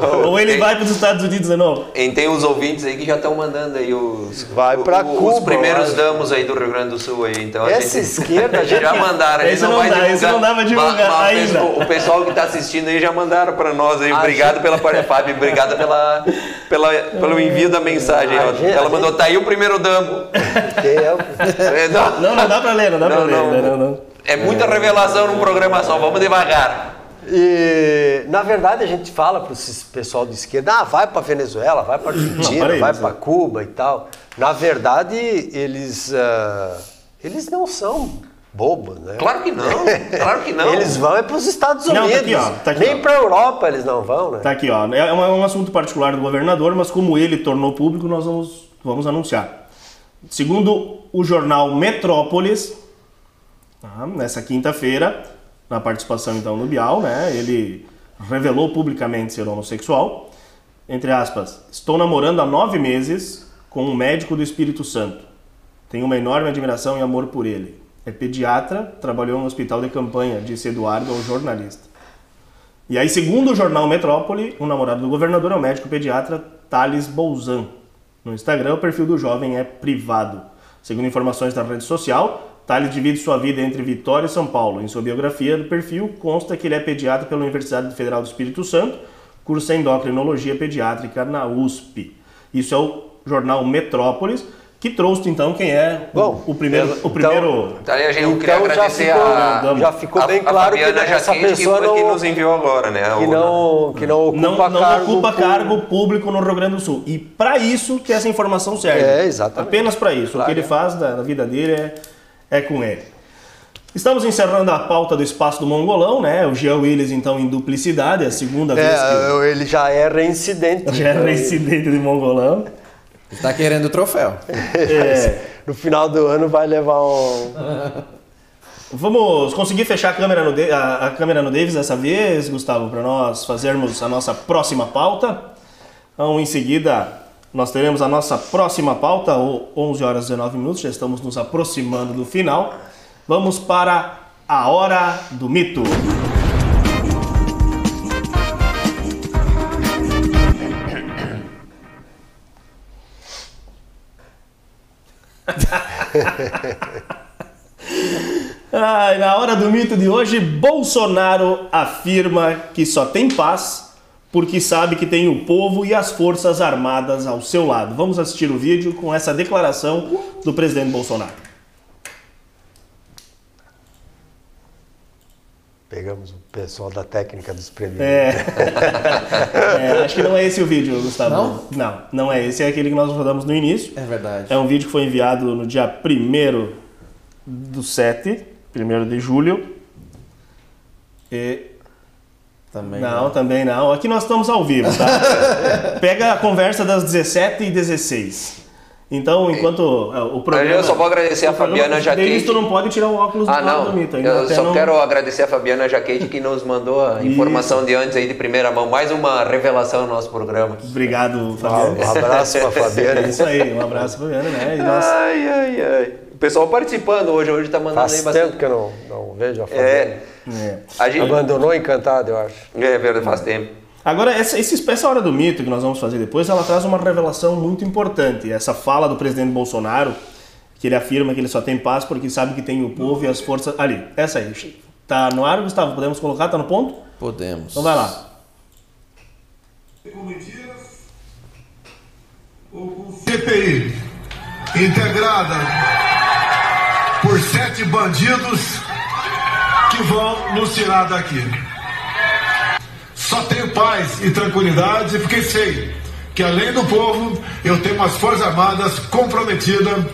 Ou ele tem, vai para os Estados Unidos de novo? E tem uns ouvintes aí que já estão mandando aí os, vai para Cuba, os primeiros damos aí do Rio Grande do Sul aí. Então Essa gente, esquerda já, já mandaram. Esse não, não, vai dá, divulgar, esse não dá pra divulgar mas, mas ainda. O pessoal que está assistindo aí já mandaram para nós aí. Obrigado gente... pela Fábio, obrigado pela, pela, pelo envio da mensagem. Ela, gente, ela mandou, tá aí o primeiro damo. não, não dá para ler, não dá para ler. Não, não. É muita revelação num programa só, vamos devagar. E, na verdade, a gente fala para esse pessoal de esquerda, ah, vai para Venezuela, vai para Argentina, para aí, vai para é. Cuba e tal. Na verdade, eles, ah, eles não são bobos, né? Claro que não, claro que não. Eles vão é para os Estados Não, tá Unidos. aqui, ó, tá aqui, Nem para Europa eles não vão, né? Tá aqui, ó. É um, é um assunto particular do governador, mas como ele tornou público, nós vamos, vamos anunciar. Segundo o jornal Metrópolis, tá, nessa quinta-feira, na participação então no Bial, né, ele revelou publicamente ser homossexual. Entre aspas, estou namorando há nove meses com um médico do Espírito Santo. Tenho uma enorme admiração e amor por ele. É pediatra, trabalhou no hospital de campanha, disse Eduardo ao jornalista. E aí, segundo o jornal Metrópole, o namorado do governador é o médico pediatra Thales Bolzan. No Instagram, o perfil do jovem é privado. Segundo informações da rede social, Thales divide sua vida entre Vitória e São Paulo. Em sua biografia do perfil, consta que ele é pediatra pela Universidade Federal do Espírito Santo, cursa endocrinologia pediátrica na USP. Isso é o jornal Metrópolis, que trouxe então quem é o- Bom, o primeiro. então- o primeiro aí, a gente, eu queria Então já agradecer ficou, a, já ficou a- bem a claro que Fabiana essa Jaquete, que pessoa que não, nos enviou agora, né? que O- não, que não ocupa não, não cargo ocupa com- cargo público no Rio Grande do Sul. E para isso que essa informação serve. É, exatamente. Apenas para isso. Claro. O que ele faz da, da vida dele é, é com ele. Estamos encerrando a pauta do espaço do Mongolão, né? O Jean Willis, então, em duplicidade, é a segunda vez É, ele já é reincidente. que já é reincidente de Mongolão. Tá querendo o troféu. É, No final do ano vai levar um. vamos conseguir fechar a câmera, no, a, a câmera no Davis dessa vez, Gustavo, para nós fazermos a nossa próxima pauta. Então, em seguida, nós teremos a nossa próxima pauta, ou 11 horas e 19 minutos, já estamos nos aproximando do final. Vamos para a Hora do Mito. Ai, na hora do mito de hoje, Bolsonaro afirma que só tem paz porque sabe que tem o povo e as forças armadas ao seu lado. Vamos assistir o vídeo com essa declaração do presidente Bolsonaro. Pegamos o pessoal da técnica dos prêmios. É. É, acho que não é esse o vídeo, Gustavo. Não? Não, não é esse. É aquele que nós rodamos no início. É verdade. É um vídeo que foi enviado no dia 1 do 7, 1 de julho. E Também. Não, também não. Aqui nós estamos ao vivo, tá? Pega a conversa das 17 e 16. Então, enquanto é, o programa... Eu só vou agradecer a Fabiana Jaquete. Tu não pode tirar o óculos Ah, do não. mito. ainda Eu só não- quero agradecer a Fabiana Jaquete que nos mandou a informação de antes aí de primeira mão. Mais uma revelação no nosso programa. Obrigado, Fabiano. Um abraço pra Fabiana. É isso aí, um abraço, Fabiano, né? E nós... Ai, ai, ai. O pessoal participando hoje, hoje tá mandando aí Faz bastante. tempo que eu não, não vejo a Fabiana. É, É. a gente... Abandonou encantado, eu acho. É verdade, faz tempo. Agora, essa, esse- essa hora do mito que nós vamos fazer depois, ela traz uma revelação muito importante. Essa fala do presidente Bolsonaro, que ele afirma que ele só tem paz porque sabe que tem o povo e as forças... Ali, essa aí. Tá no ar, Gustavo? Podemos colocar? Tá no ponto? Podemos. Então vai lá. com mentiras ou com CPI integrada por sete bandidos que vão nos tirar daqui. Só tenho paz e tranquilidade porque sei que além do povo eu tenho umas forças armadas comprometidas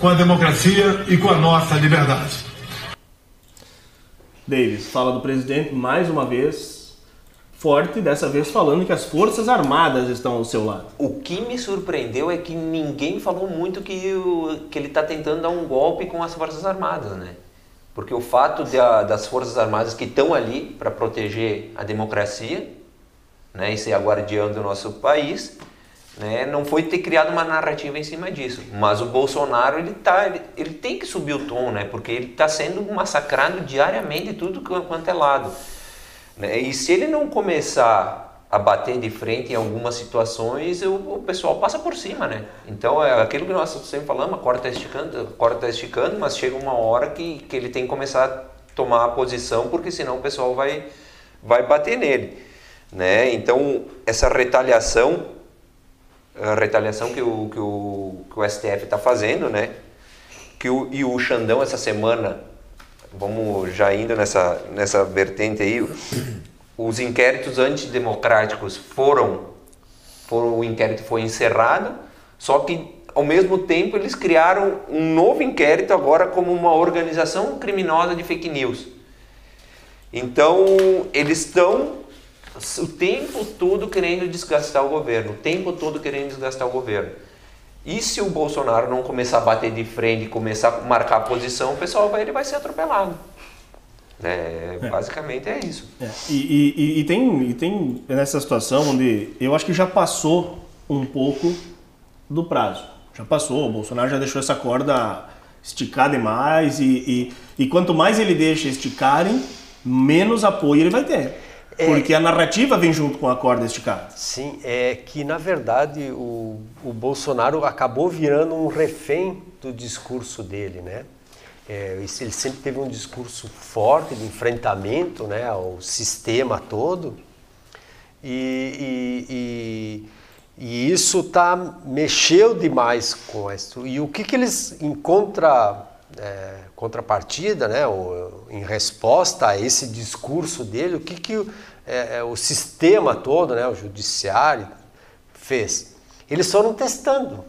com a democracia e com a nossa liberdade. Davis, fala do presidente mais uma vez, forte, dessa vez falando que as forças armadas estão ao seu lado. O que me surpreendeu é que ninguém falou muito que, o, que ele está tentando dar um golpe com as Forças Armadas, né? Porque o fato a- das Forças Armadas que estão ali para proteger a democracia né, e ser a guardiã do nosso país, né, não foi ter criado uma narrativa em cima disso. Mas o Bolsonaro ele, tá, ele, ele tem que subir o tom, né? Porque ele está sendo massacrado diariamente de tudo qu- quanto é lado. Né? E se ele não começar a bater de frente em algumas situações, o, o pessoal passa por cima, né? Então é aquilo que nós sempre falamos, a corda está esticando, a corda está esticando, mas chega uma hora que, que ele tem que começar a tomar a posição, porque senão o pessoal vai, vai bater nele. Né? Então essa retaliação, a retaliação que o, que o, que o STF está fazendo, né? Que o, e o Xandão essa semana, vamos já indo nessa, nessa vertente aí, os inquéritos antidemocráticos foram, foram o inquérito foi encerrado, só que ao mesmo tempo eles criaram um novo inquérito agora como uma organização criminosa de fake news. Então eles estão o tempo todo querendo desgastar o governo, o tempo todo querendo desgastar o governo. E se o Bolsonaro não começar a bater de frente e começar a marcar a posição, o pessoal vai, ele vai ser atropelado. É, é. Basicamente é isso. É. E, e, e, tem, e tem nessa situação onde eu acho que já passou um pouco do prazo. Já passou, o Bolsonaro já deixou essa corda esticar demais e, e, e quanto mais ele deixa esticarem, menos apoio ele vai ter. É, Porque a narrativa vem junto com a corda esticada. Sim, é que na verdade o, o Bolsonaro acabou virando um refém do discurso dele, né? É, ele sempre teve um discurso forte de enfrentamento né, ao sistema todo e, e, e, e isso tá, mexeu demais com isso. E o que, que eles, em contra, é, contrapartida, né, em resposta a esse discurso dele, o que, que é, é, o sistema todo, né, o judiciário, fez? Eles foram testando.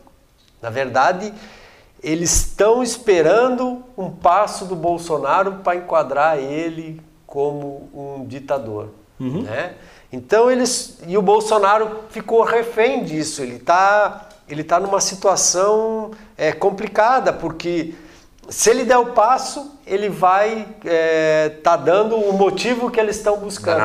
Na verdade, eles estão esperando um passo do Bolsonaro para enquadrar ele como um ditador. Uhum. Né? Então eles. E o Bolsonaro ficou refém disso. Ele está ele tá numa situação é, complicada, porque se ele der o passo, ele vai estar é, tá dando o motivo que eles estão buscando.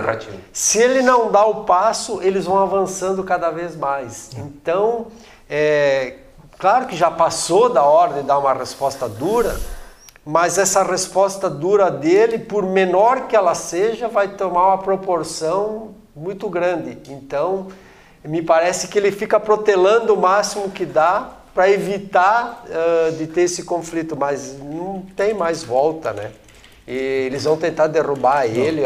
Se ele não dá o passo, eles vão avançando cada vez mais. Então, é, Claro que já passou da hora de dar uma resposta dura, mas essa resposta dura dele, por menor que ela seja, vai tomar uma proporção muito grande. Então, me parece que ele fica protelando o máximo que dá para evitar uh, de ter esse conflito, mas não tem mais volta, né? E eles vão tentar derrubar ele.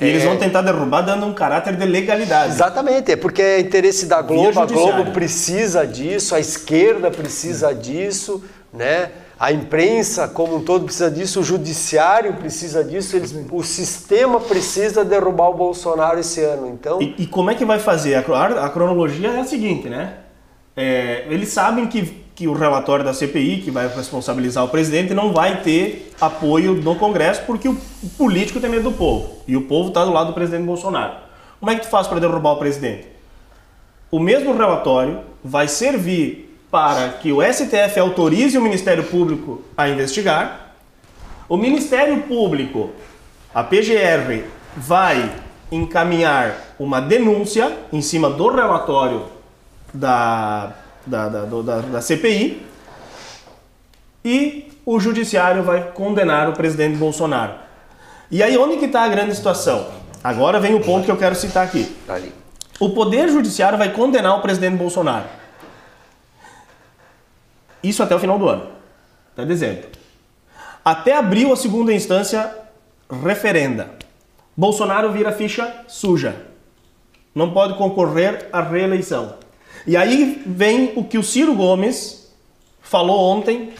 E eles vão é, tentar derrubar dando um caráter de legalidade. Exatamente, é porque é interesse da Globo, a Globo precisa disso, a esquerda precisa disso, né? A imprensa como um todo precisa disso, o judiciário precisa disso, eles, o sistema precisa derrubar o Bolsonaro esse ano. Então, e, e como é que vai fazer? A, a cronologia é a seguinte, né? É, eles sabem que que o relatório da CPI, que vai responsabilizar o presidente, não vai ter apoio no Congresso, porque o político tem medo do povo. E o povo está do lado do presidente Bolsonaro. Como é que tu faz para derrubar o presidente? O mesmo relatório vai servir para que o STF autorize o Ministério Público a investigar. O Ministério Público, a PGR, vai encaminhar uma denúncia em cima do relatório da da, da, da, da CPI e o judiciário vai condenar o presidente Bolsonaro. E aí onde que está a grande situação? Agora vem o ponto que eu quero citar aqui. O poder judiciário vai condenar o presidente Bolsonaro. Isso até o final do ano. Até dezembro. Até abril a segunda instância referenda. Bolsonaro vira ficha suja. Não pode concorrer à reeleição. E aí vem o que o Ciro Gomes falou ontem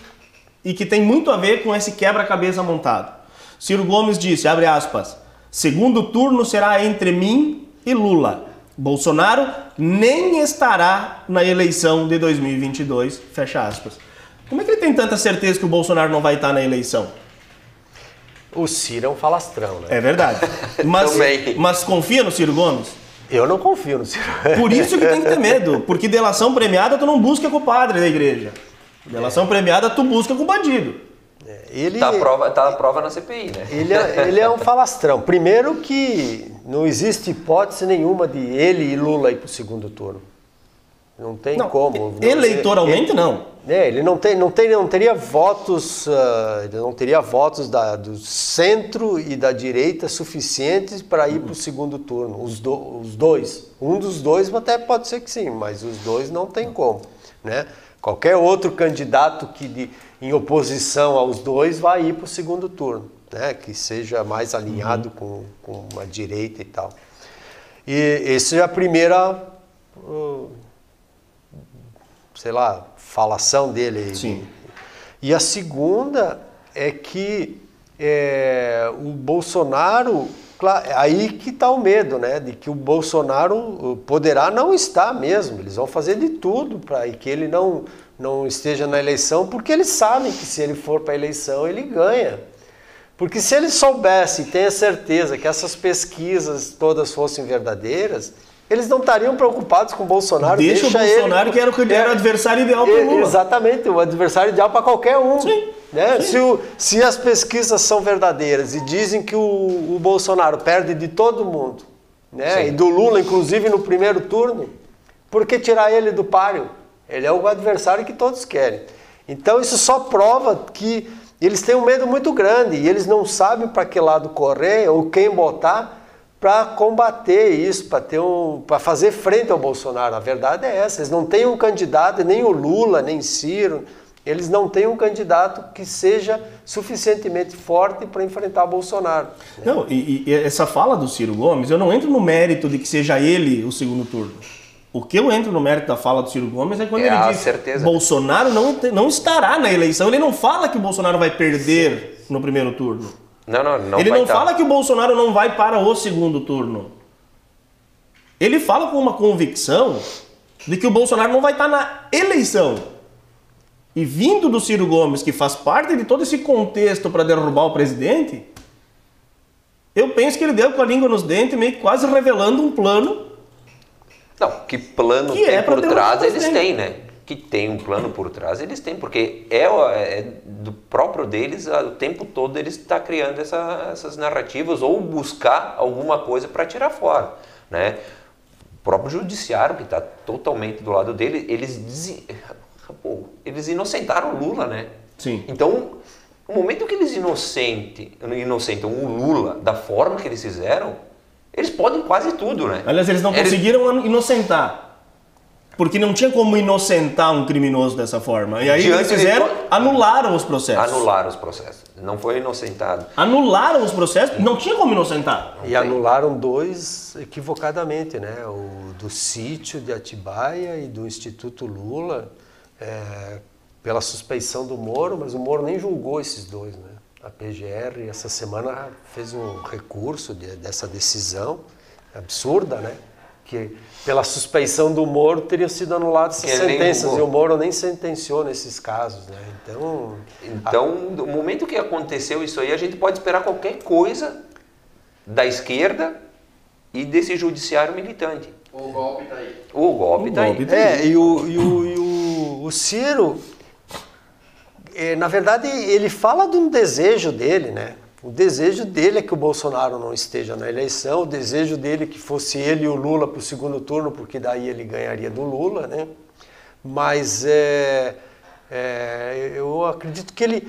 e que tem muito a ver com esse quebra-cabeça montado. Ciro Gomes disse, abre aspas, segundo turno será entre mim e Lula. Bolsonaro nem estará na eleição de 2022, fecha aspas. Como é que ele tem tanta certeza que o Bolsonaro não vai estar na eleição? O Ciro é um falastrão, né? É verdade. Mas, mas confia no Ciro Gomes? Eu não confio no Ciro. Por isso que tem que ter medo, porque delação premiada tu não busca com o padre da igreja. Delação é. premiada tu busca com o bandido. É, ele tá a prova, tá a prova na CPI, né? Ele é, ele é um falastrão. Primeiro que não existe hipótese nenhuma de ele e Lula ir para o segundo turno. Não tem não, como. Não, eleitoralmente ele, não. É, ele não, tem, não, tem, não teria votos, uh, não teria votos da, do centro e da direita suficientes para ir para o segundo turno. Os, do, os dois. Um dos dois até pode ser que sim, mas os dois não tem como. Né? Qualquer outro candidato que de, em oposição aos dois vai ir para o segundo turno, né? que seja mais alinhado uhum. com, com a direita e tal. E essa é a primeira. Uh, sei lá, falação dele. Sim. E a segunda é que é, o Bolsonaro aí que está o medo, né? De que o Bolsonaro poderá não estar mesmo. Eles vão fazer de tudo para que ele não, não esteja na eleição, porque eles sabem que se ele for para a eleição, ele ganha. Porque se eles soubessem, tenha certeza que essas pesquisas todas fossem verdadeiras, eles não estariam preocupados com o Bolsonaro. Deixa, o Bolsonaro, ele, que era o, era o adversário ideal para o Lula. Exatamente, o adversário ideal para qualquer um. Sim. Né? Se, o, se, as pesquisas são verdadeiras e dizem que o, o Bolsonaro perde de todo mundo, né? e do Lula, inclusive no primeiro turno, por que tirar ele do páreo? Ele é o adversário que todos querem. Então isso só prova que eles têm um medo muito grande e eles não sabem para que lado correr ou quem botar para combater isso, para ter um, para fazer frente ao Bolsonaro. A verdade é essa. Eles não têm um candidato, nem o Lula, nem Ciro, eles não têm um candidato que seja suficientemente forte para enfrentar Bolsonaro. Não, e, e, essa fala do Ciro Gomes, eu não entro no mérito de que seja ele o segundo turno. O que eu entro no mérito da fala do Ciro Gomes é quando é ele diz certeza. Bolsonaro não, não estará na eleição. Ele não fala que o Bolsonaro vai perder Sim. no primeiro turno. Não, não, não Ele não estar. fala que o Bolsonaro não vai para o segundo turno. Ele fala com uma convicção de que o Bolsonaro não vai estar na eleição. E vindo do Ciro Gomes, que faz parte de todo esse contexto para derrubar o presidente, eu penso que ele deu com a língua nos dentes, meio que quase revelando um plano. Não, que plano que tem é por trás eles têm, né? Que tem um plano por trás eles têm, porque é, é do próprio deles, o tempo todo eles estão tá criando essa, essas narrativas ou buscar alguma coisa para tirar fora, né? O próprio judiciário que está totalmente do lado dele, eles dizem pô, eles inocentaram o Lula, né? Sim. Então, no momento que eles inocente, inocentam o Lula da forma que eles fizeram, eles podem quase tudo, né? Aliás, eles não eles... conseguiram inocentar. Porque não tinha como inocentar um criminoso dessa forma. E aí Diante eles fizeram, de... anularam os processos. Anularam os processos. Não foi inocentado. Anularam os processos, não tinha como inocentar. E anularam dois equivocadamente, né? O do sítio de Atibaia e do Instituto Lula é, pela suspeição do Moro, mas o Moro nem julgou esses dois. Né? A PGR essa semana fez um recurso de, dessa decisão absurda, né? que pela suspeição do Moro teriam sido anuladas essas sentenças e o Moro nem sentenciou nesses casos, né? Então, então, no momento que aconteceu isso aí, a gente pode esperar qualquer coisa da esquerda e desse judiciário militante. O golpe tá aí. O golpe, tá, golpe aí. tá aí. É, e o, e o, e o o Ciro, é, na verdade, ele fala de um desejo dele, né? O desejo dele é que o Bolsonaro não esteja na eleição, o desejo dele é que fosse ele e o Lula para o segundo turno, porque daí ele ganharia do Lula, né? Mas é, é, eu acredito que ele,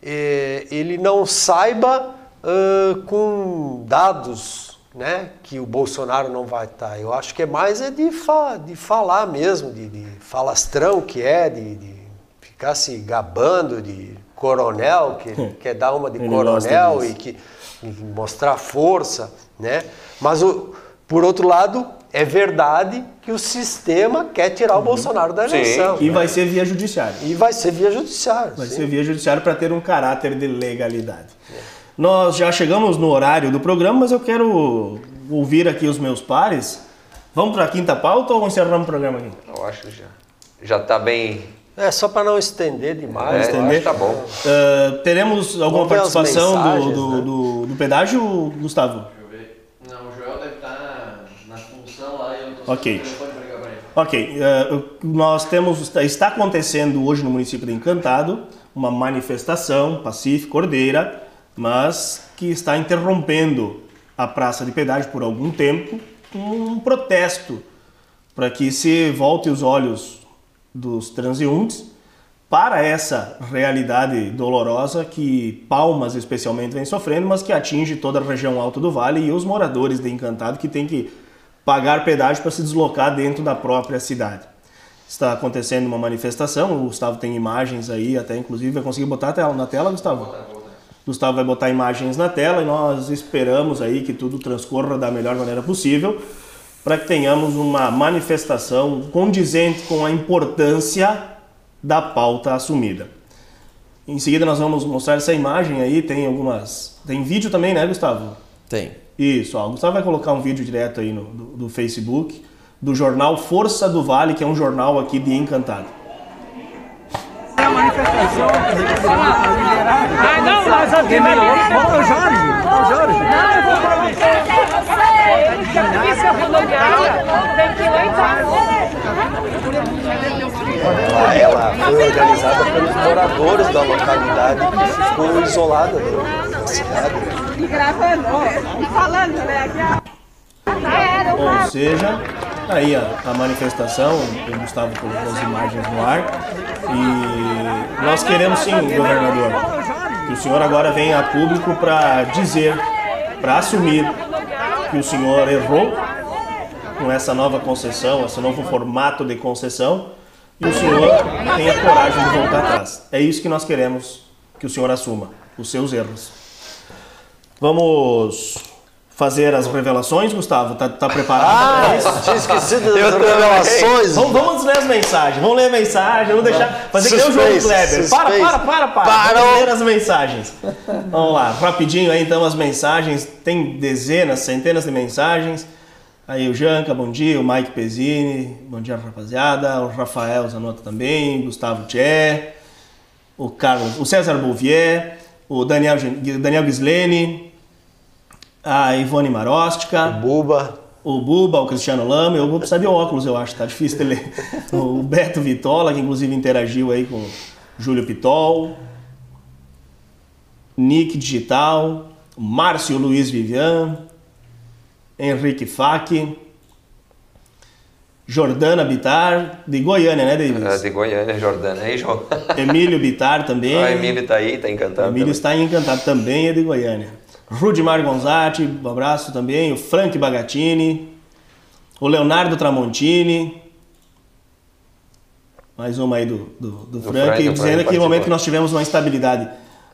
é, ele não saiba uh, com dados né, que o Bolsonaro não vai estar. Eu acho que é mais é de, fa de falar mesmo, de, de falastrão que é, de, de, ficar se gabando de coronel, que quer dar uma de Ele coronel e que e mostrar força, né? Mas o, por outro lado, é verdade que o sistema quer tirar o uhum. Bolsonaro da eleição. Sim. E vai ser via judiciário. E vai ser via judiciário. Vai sim. ser via judiciário para ter um caráter de legalidade. É. Nós já chegamos no horário do programa, mas eu quero ouvir aqui os meus pares. Vamos para a quinta pauta ou encerramos o programa aqui? Eu acho que já já está bem. É só para não estender demais. É, estender. tá bom. Uh, teremos alguma participação do, do, né? do, do, pedágio, Gustavo? Deixa eu ver. Não, o Joel deve estar na função lá e eu estou Ok. Ok, uh, nós temos, está acontecendo hoje no município de Encantado uma manifestação pacífica, ordeira, mas que está interrompendo a praça de pedágio por algum tempo, um protesto para que se volte os olhos dos transeuntes para essa realidade dolorosa que Palmas especialmente vem sofrendo, mas que atinge toda a região alta do vale e os moradores de Encantado que têm que pagar pedágio para se deslocar dentro da própria cidade. Está acontecendo uma manifestação, o Gustavo tem imagens aí, até inclusive vai conseguir botar na tela, Gustavo? Gustavo vai botar imagens na tela e nós esperamos aí que tudo transcorra da melhor maneira possível para que tenhamos uma manifestação condizente com a importância da pauta assumida. Em seguida nós vamos mostrar essa imagem aí, tem algumas, tem vídeo também, né, Gustavo? Tem. Isso, ó, o Gustavo vai colocar um vídeo direto aí no, do, do Facebook do jornal Força do Vale, que é um jornal aqui de Encantado. A manifestação. Ah, não, mas Jorge, Jorge. Não, eu vou falar pra você. Ele quer polícia rodoviária. Tem que ir lá em Ela, foi organizada pelos moradores da localidade que ficou isolada da cidade. E gravando, e falando, né? Ou seja, aí a, a manifestação, o Gustavo colocou as imagens no ar, e nós queremos sim, governador, que o senhor agora venha a público para dizer, para assumir que o senhor errou com essa nova concessão, esse novo formato de concessão, e o senhor tenha coragem de voltar atrás. É isso que nós queremos que o senhor assuma, os seus erros. Vamos fazer as revelações, Gustavo? Tá, tá preparado Ah, para isso? tinha esquecido das revelações. Vamos, vamos ler as mensagens. Vamos ler a mensagem. Vamos deixar. Fazer que nem o jogo Suspense, Kleber. Para, suspense. para, para, para. Parou. Vamos ler as mensagens. Vamos lá, rapidinho aí então as mensagens. Tem dezenas, centenas de mensagens. Aí o Janca, bom dia. O Mike Pezzini, bom dia, rapaziada. O Rafael Zanotto também. Gustavo Tché. O Carlos, o César Bouvier. O Daniel, Daniel Gislene. A Ivone Marostica. O Buba. O Buba, o Cristiano Lama. O Buba precisa de óculos, eu acho. Tá difícil de ler. O Beto Vitola, que inclusive interagiu aí com o Júlio Pitol. Nick Digital. Márcio Luiz Vivian. Henrique Fac. Jordana Bitar, de Goiânia, né, É, Davis? de Goiânia, Jordana. João. Emílio Bitar também. Ah, Emílio tá aí, tá encantado. Emílio também. está encantado, também é de Goiânia. Rudimar Gonzatti, um abraço também. O Frank Bagatini. O Leonardo Tramontini. Mais uma aí do, do, do Do Frank, Frank, dizendo Frank que no momento que nós tivemos uma instabilidade.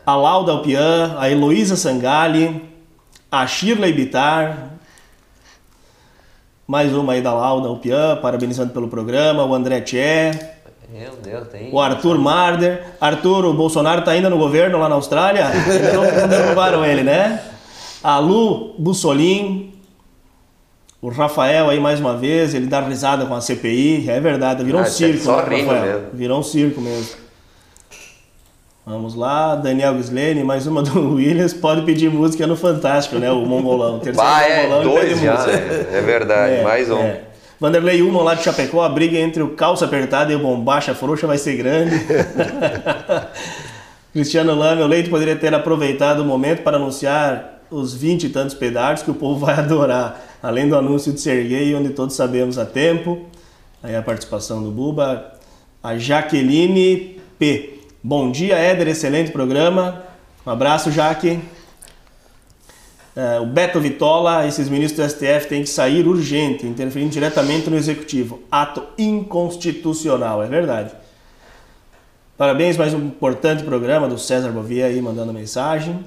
A Lauda Alpian, a Heloísa Sangali, a Shirley Bitar. Mais uma aí da Lauda Alpian, parabenizando pelo programa. O André Tché. Meu Deus, tem. O Arthur Marder. Arthur, o Bolsonaro tá ainda no governo lá na Austrália? Então derrubaram ele, né? A Lu Bussolin. O Rafael aí mais uma vez, ele dá risada com a CPI. É verdade, virou um Ah, circo, só né, Rafael? mesmo. Virou um circo mesmo. Vamos lá, Daniel Gislene, mais uma do Williams. Pode pedir música no Fantástico, né? O Mongolão. Terceiro Bah, é, Mongolão, dois já, né? É verdade, mais um. é. Vanderlei Uman lá de Chapecó, a briga entre o calça apertada e o bombacha frouxa vai ser grande. Cristiano Lame, o Leite poderia ter aproveitado o momento para anunciar os 20 e tantos pedágios que o povo vai adorar, além do anúncio de ser gay, onde todos sabemos a tempo. Aí a participação do Buba. A Jaqueline P. Bom dia, Éder, excelente programa. Um abraço, Jaque. É, o Beto Vitola, esses ministros do STF têm que sair urgente, interferindo diretamente no executivo. Ato inconstitucional, é verdade. Parabéns, mais um importante programa do César Bovia aí mandando mensagem.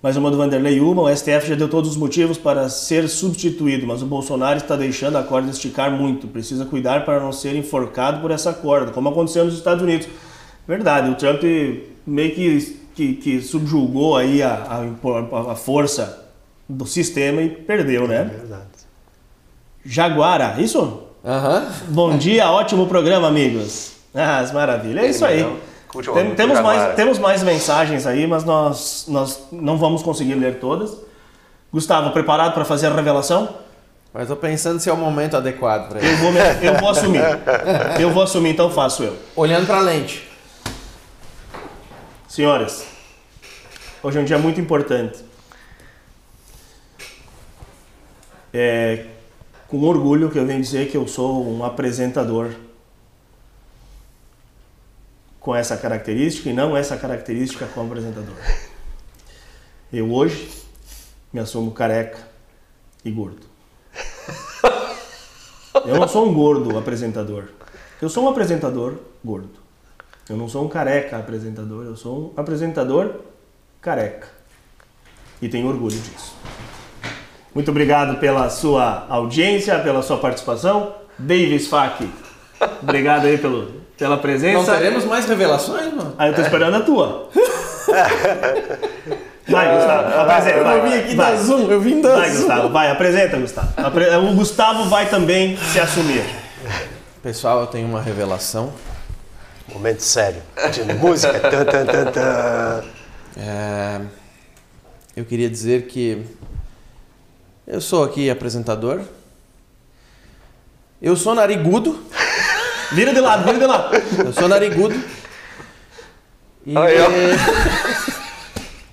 Mais uma do Vanderlei Uma, o STF já deu todos os motivos para ser substituído, mas o Bolsonaro está deixando a corda esticar muito. Precisa cuidar para não ser enforcado por essa corda, como aconteceu nos Estados Unidos. Verdade, o Trump meio que, que, que subjugou aí a, a, a força do sistema e perdeu, né? Verdade. Jaguara, isso? Aham. Bom dia, ótimo programa, amigos. Ah, maravilha, é isso aí. Curte o Tem- temos, mais, temos mais mensagens aí, mas nós, nós não vamos conseguir ler todas. Gustavo, preparado para fazer a revelação? Mas tô pensando se é o momento adequado pra ele. Eu vou, eu vou assumir. Eu vou assumir, então faço eu. Olhando pra lente. Senhoras, hoje é um dia muito importante. É com orgulho que eu venho dizer que eu sou um apresentador com essa característica e não essa característica como apresentador. Eu hoje me assumo careca e gordo. Eu não sou um gordo apresentador. Eu sou um apresentador gordo. Eu não sou um careca apresentador, eu sou um apresentador careca. E tenho orgulho disso. Muito obrigado pela sua audiência, pela sua participação. Davis Fak, obrigado aí pelo, pela presença. Não teremos mais revelações, mano? Ah, eu tô esperando a tua. Vai, Gustavo, apresenta. Eu vai, vim vai, aqui vai. da Zoom, eu vim da Vai, Zoom. Gustavo, vai, apresenta, Gustavo. Apre- O Gustavo vai também se assumir. Pessoal, eu tenho uma revelação. Momento sério. De música. Tan, tan, tan, tan. É, eu queria dizer que eu sou aqui apresentador. Eu sou narigudo. Vira de lado, vira de lado. Eu sou narigudo. E- Aí, ó.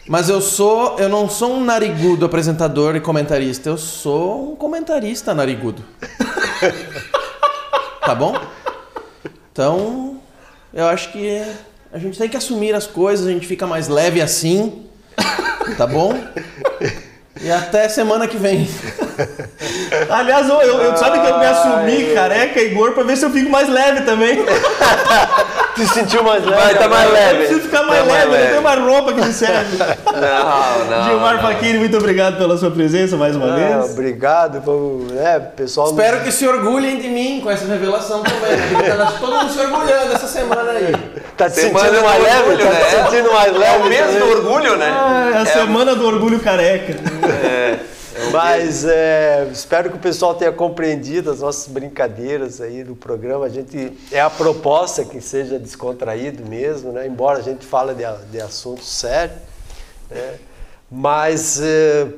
Mas eu sou, eu não sou um narigudo apresentador e comentarista, eu sou um comentarista narigudo. tá bom? Então, eu acho que a gente tem que assumir as coisas, a gente fica mais leve assim, tá bom? E até semana que vem. Aliás, eu, eu- sabe que eu me assumi careca e gordo pra ver se eu fico mais leve também. Se sentiu mais leve? Vai, tá mais Eu leve. preciso ficar mais Tá leve, eu não tenho mais roupa que me serve. Não, não. Gilmar. Faquini, muito obrigado pela sua presença mais uma Ah, vez. obrigado. vamos- É, pessoal. Espero que se orgulhem de mim com essa revelação também. porque tá Todo mundo se orgulhando essa semana aí. Tá te Semana sentindo do mais leve? orgulho, Tá né? te sentindo mais leve? É o mês do orgulho, né? Ah, é a semana do orgulho careca. Mas é, espero que o pessoal tenha compreendido as nossas brincadeiras aí do programa. A gente é a proposta que seja descontraído mesmo, né? Embora a gente fale de, de assuntos sérios, né? Mas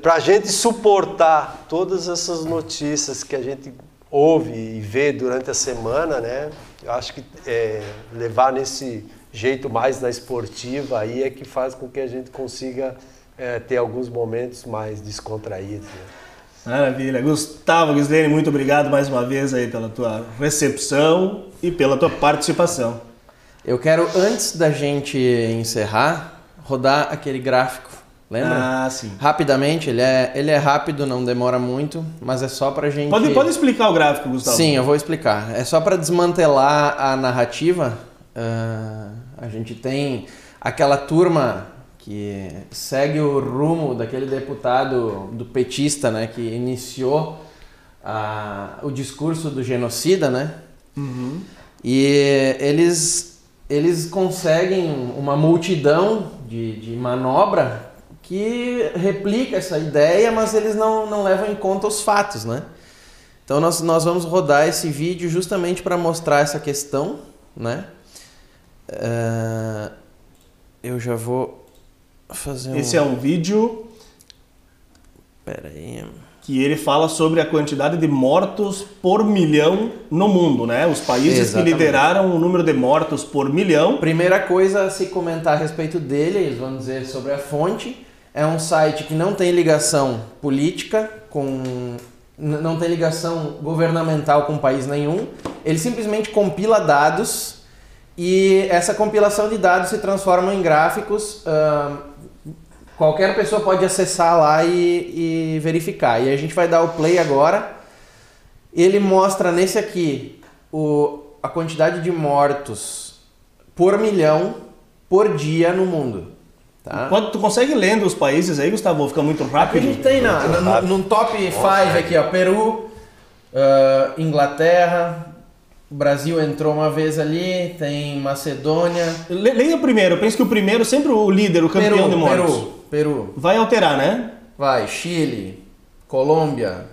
para a gente suportar todas essas notícias que a gente ouve e vê durante a semana, né? Eu acho que é, levar nesse jeito mais na esportiva aí é que faz com que a gente consiga é, ter alguns momentos mais descontraídos. Né? Maravilha. Gustavo Gislene, muito obrigado mais uma vez aí pela tua recepção e pela tua participação. Eu quero, antes da gente encerrar, rodar aquele gráfico. Lembra? Ah, sim. Rapidamente, ele é, ele é rápido, não demora muito, mas é só pra gente. Pode, pode explicar o gráfico, Gustavo? Sim, eu vou explicar. É só para desmantelar a narrativa. ah, a gente tem aquela turma que segue o rumo daquele deputado do petista, né, que iniciou a- o discurso do genocida, né? E eles eles conseguem uma multidão de, de manobra que replica essa ideia, mas eles não, não levam em conta os fatos, né? Então nós, nós vamos rodar esse vídeo justamente para mostrar essa questão, né? Ah, eu já vou fazer um... Esse é um vídeo Pera aí. que ele fala sobre a quantidade de mortos por milhão no mundo, né? Os países Exatamente. que lideraram o número de mortos por milhão. Primeira coisa a se comentar a respeito dele, eles vão dizer sobre a fonte. É um site que não tem ligação política com. não tem ligação governamental com país nenhum. Ele simplesmente compila dados e essa compilação de dados se transforma em gráficos. ahn, qualquer pessoa pode acessar lá e, e verificar. E a gente vai dar o play agora. Ele mostra nesse aqui o, a quantidade de mortos por milhão por dia no mundo. Tá? Pode- tu consegue lendo os países aí, Gustavo? Fica muito Aqui a rápido. gente tem na, no, no top 5 aqui, ó, Peru, ah, Inglaterra, o Brasil entrou uma vez ali, tem Macedônia, Le- Leia o primeiro. Eu penso que o primeiro, sempre o líder, o campeão Peru, de mortos. Peru, Peru, Vai alterar, né? vai, Chile, Colômbia,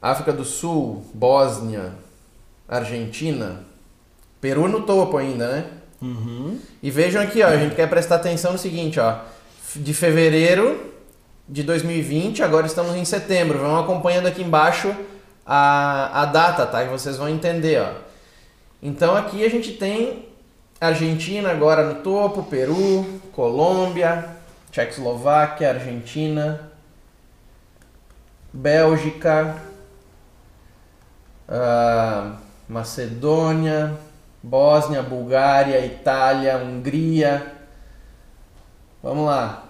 África do Sul, Bósnia, Argentina, Peru no topo ainda, né? E vejam aqui, ó, a gente quer prestar atenção no seguinte, ó. De fevereiro de 2020, agora estamos em setembro. Vão acompanhando aqui embaixo a, a data, tá? Que vocês vão entender, ó. Então aqui a gente tem Argentina agora no topo, Peru, Colômbia, Tchecoslováquia, Argentina, Bélgica, ah, Macedônia, Bósnia, Bulgária, Itália, Hungria. Vamos lá.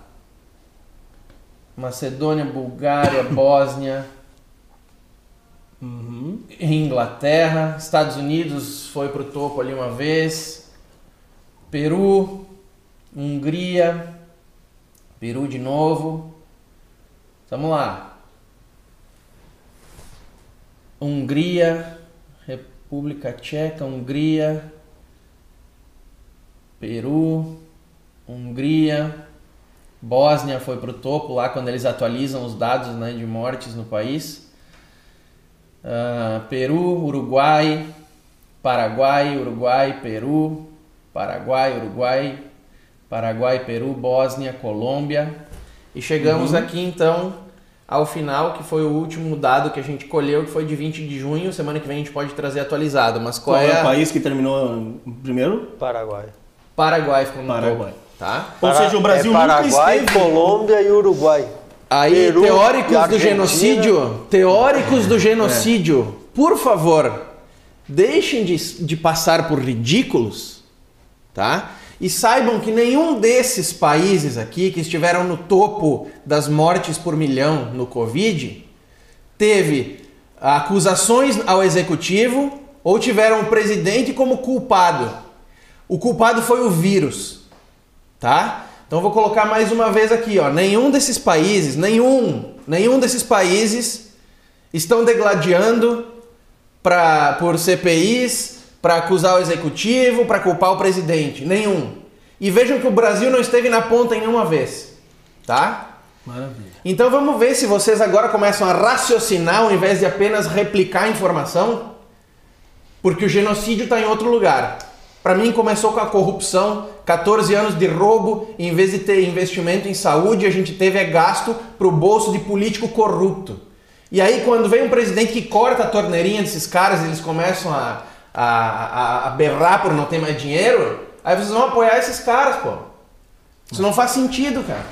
Macedônia, Bulgária, Bósnia, Inglaterra, Estados Unidos foi pro topo ali uma vez, Peru, Hungria, Peru de novo. Vamos lá. Hungria, República Tcheca, Hungria, Peru, Hungria, Bósnia foi pro topo lá quando eles atualizam os dados né, de mortes no país. Ah, Peru, Uruguai, Paraguai, Uruguai, Peru, Paraguai, Uruguai, Paraguai, Peru, Bósnia, Colômbia. E chegamos Uhum. aqui então ao final, que foi o último dado que a gente colheu, que foi de 20 de junho. Semana que vem a gente pode trazer atualizado. Mas qual, Qual é é o a... país que terminou primeiro? Paraguai. Paraguai ficou no Paraguai. topo, tá? Ou seja, o Brasil é nunca Paraguai, esteve... Colômbia e Uruguai. Aí, Peru teóricos do genocídio, teóricos do genocídio, por favor, deixem de, de passar por ridículos, tá? E saibam que nenhum desses países aqui que estiveram no topo das mortes por milhão no Covid teve acusações ao executivo ou tiveram o presidente como culpado. O culpado foi o vírus, tá? Então vou colocar mais uma vez aqui, ó. Nenhum desses países, nenhum, nenhum desses países estão degladiando pra, por CPIs para acusar o executivo, para culpar o presidente. Nenhum. E vejam que o Brasil não esteve na ponta em nenhuma vez, tá? Maravilha. Então vamos ver se vocês agora começam a raciocinar ao invés de apenas replicar a informação, porque o genocídio está em outro lugar. Para mim começou com a corrupção, 14 anos de roubo, em vez de ter investimento em saúde, a gente teve é gasto para o bolso de político corrupto. E aí quando vem um presidente que corta a torneirinha desses caras, eles começam a, a, a, berrar por não ter mais dinheiro, aí vocês vão apoiar esses caras, pô. Isso não faz sentido, cara.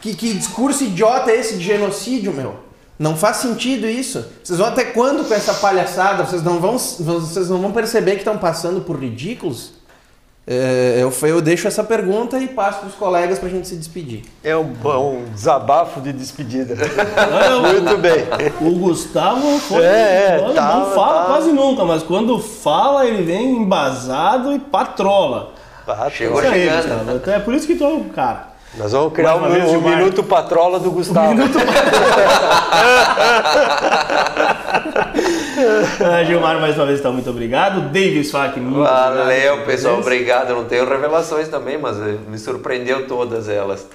Que, que discurso idiota é esse de genocídio, meu? Não faz sentido isso. Vocês vão até quando com essa palhaçada? Vocês não vão, vocês não vão perceber que estão passando por ridículos? É, eu, eu deixo essa pergunta e passo para os colegas para a gente se despedir. É um, um desabafo de despedida. Não, Muito bem. O Gustavo foi, É, é, não, tá, não fala tá. quase nunca, mas quando fala ele vem embasado e patrola. Chegou Isso aí, chegando. Então é por isso que tu é cara. Nós vamos criar uma um, um minuto patrola do Gustavo. Ah, Gilmar, mais uma vez, então, muito obrigado. Davis Fac, muito Valeu, obrigado. pessoal. Obrigado. Eu não tenho revelações também, mas eh, me surpreendeu todas elas.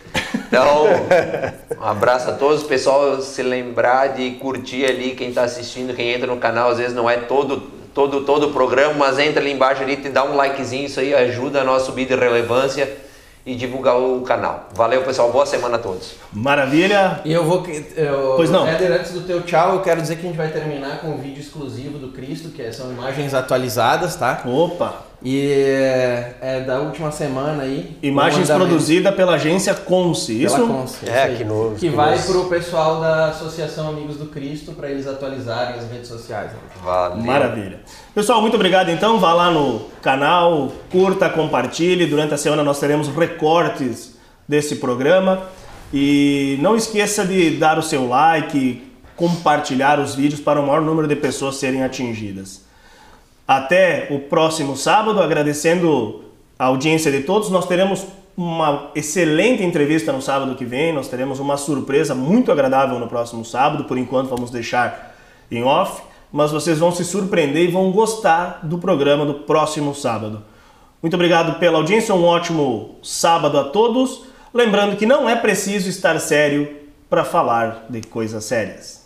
Então, um abraço a todos. Pessoal, se lembrar de curtir ali quem está assistindo, quem entra no canal, às vezes não é todo todo todo o programa, mas entra ali embaixo ali, te dá um likezinho, isso aí ajuda a nós subir de relevância e divulgar o canal. Valeu, pessoal. Boa semana a todos. Maravilha. E eu vou. Eu, Pois não. Éder, antes do teu tchau, eu quero dizer que a gente vai terminar com um vídeo exclusivo do Cristo, que são imagens atualizadas, tá? Opa! E é, é da última semana aí. Imagens produzidas pela agência Conce, Pela isso? Conce, É, isso que novo, Que que vai novo. pro pessoal da Associação Amigos do Cristo para eles atualizarem as redes sociais. né? Valeu. Maravilha. Pessoal, muito obrigado então. Vá lá no canal, curta, compartilhe. Durante a semana nós teremos recortes desse programa. E não esqueça de dar o seu like, compartilhar os vídeos para o maior número de pessoas serem atingidas. Até o próximo sábado, agradecendo a audiência de todos. Nós teremos uma excelente entrevista no sábado que vem. Nós teremos uma surpresa muito agradável no próximo sábado. Por enquanto, vamos deixar em off. Mas vocês vão se surpreender e vão gostar do programa do próximo sábado. Muito obrigado pela audiência. Um ótimo sábado a todos. Lembrando que não é preciso estar sério para falar de coisas sérias.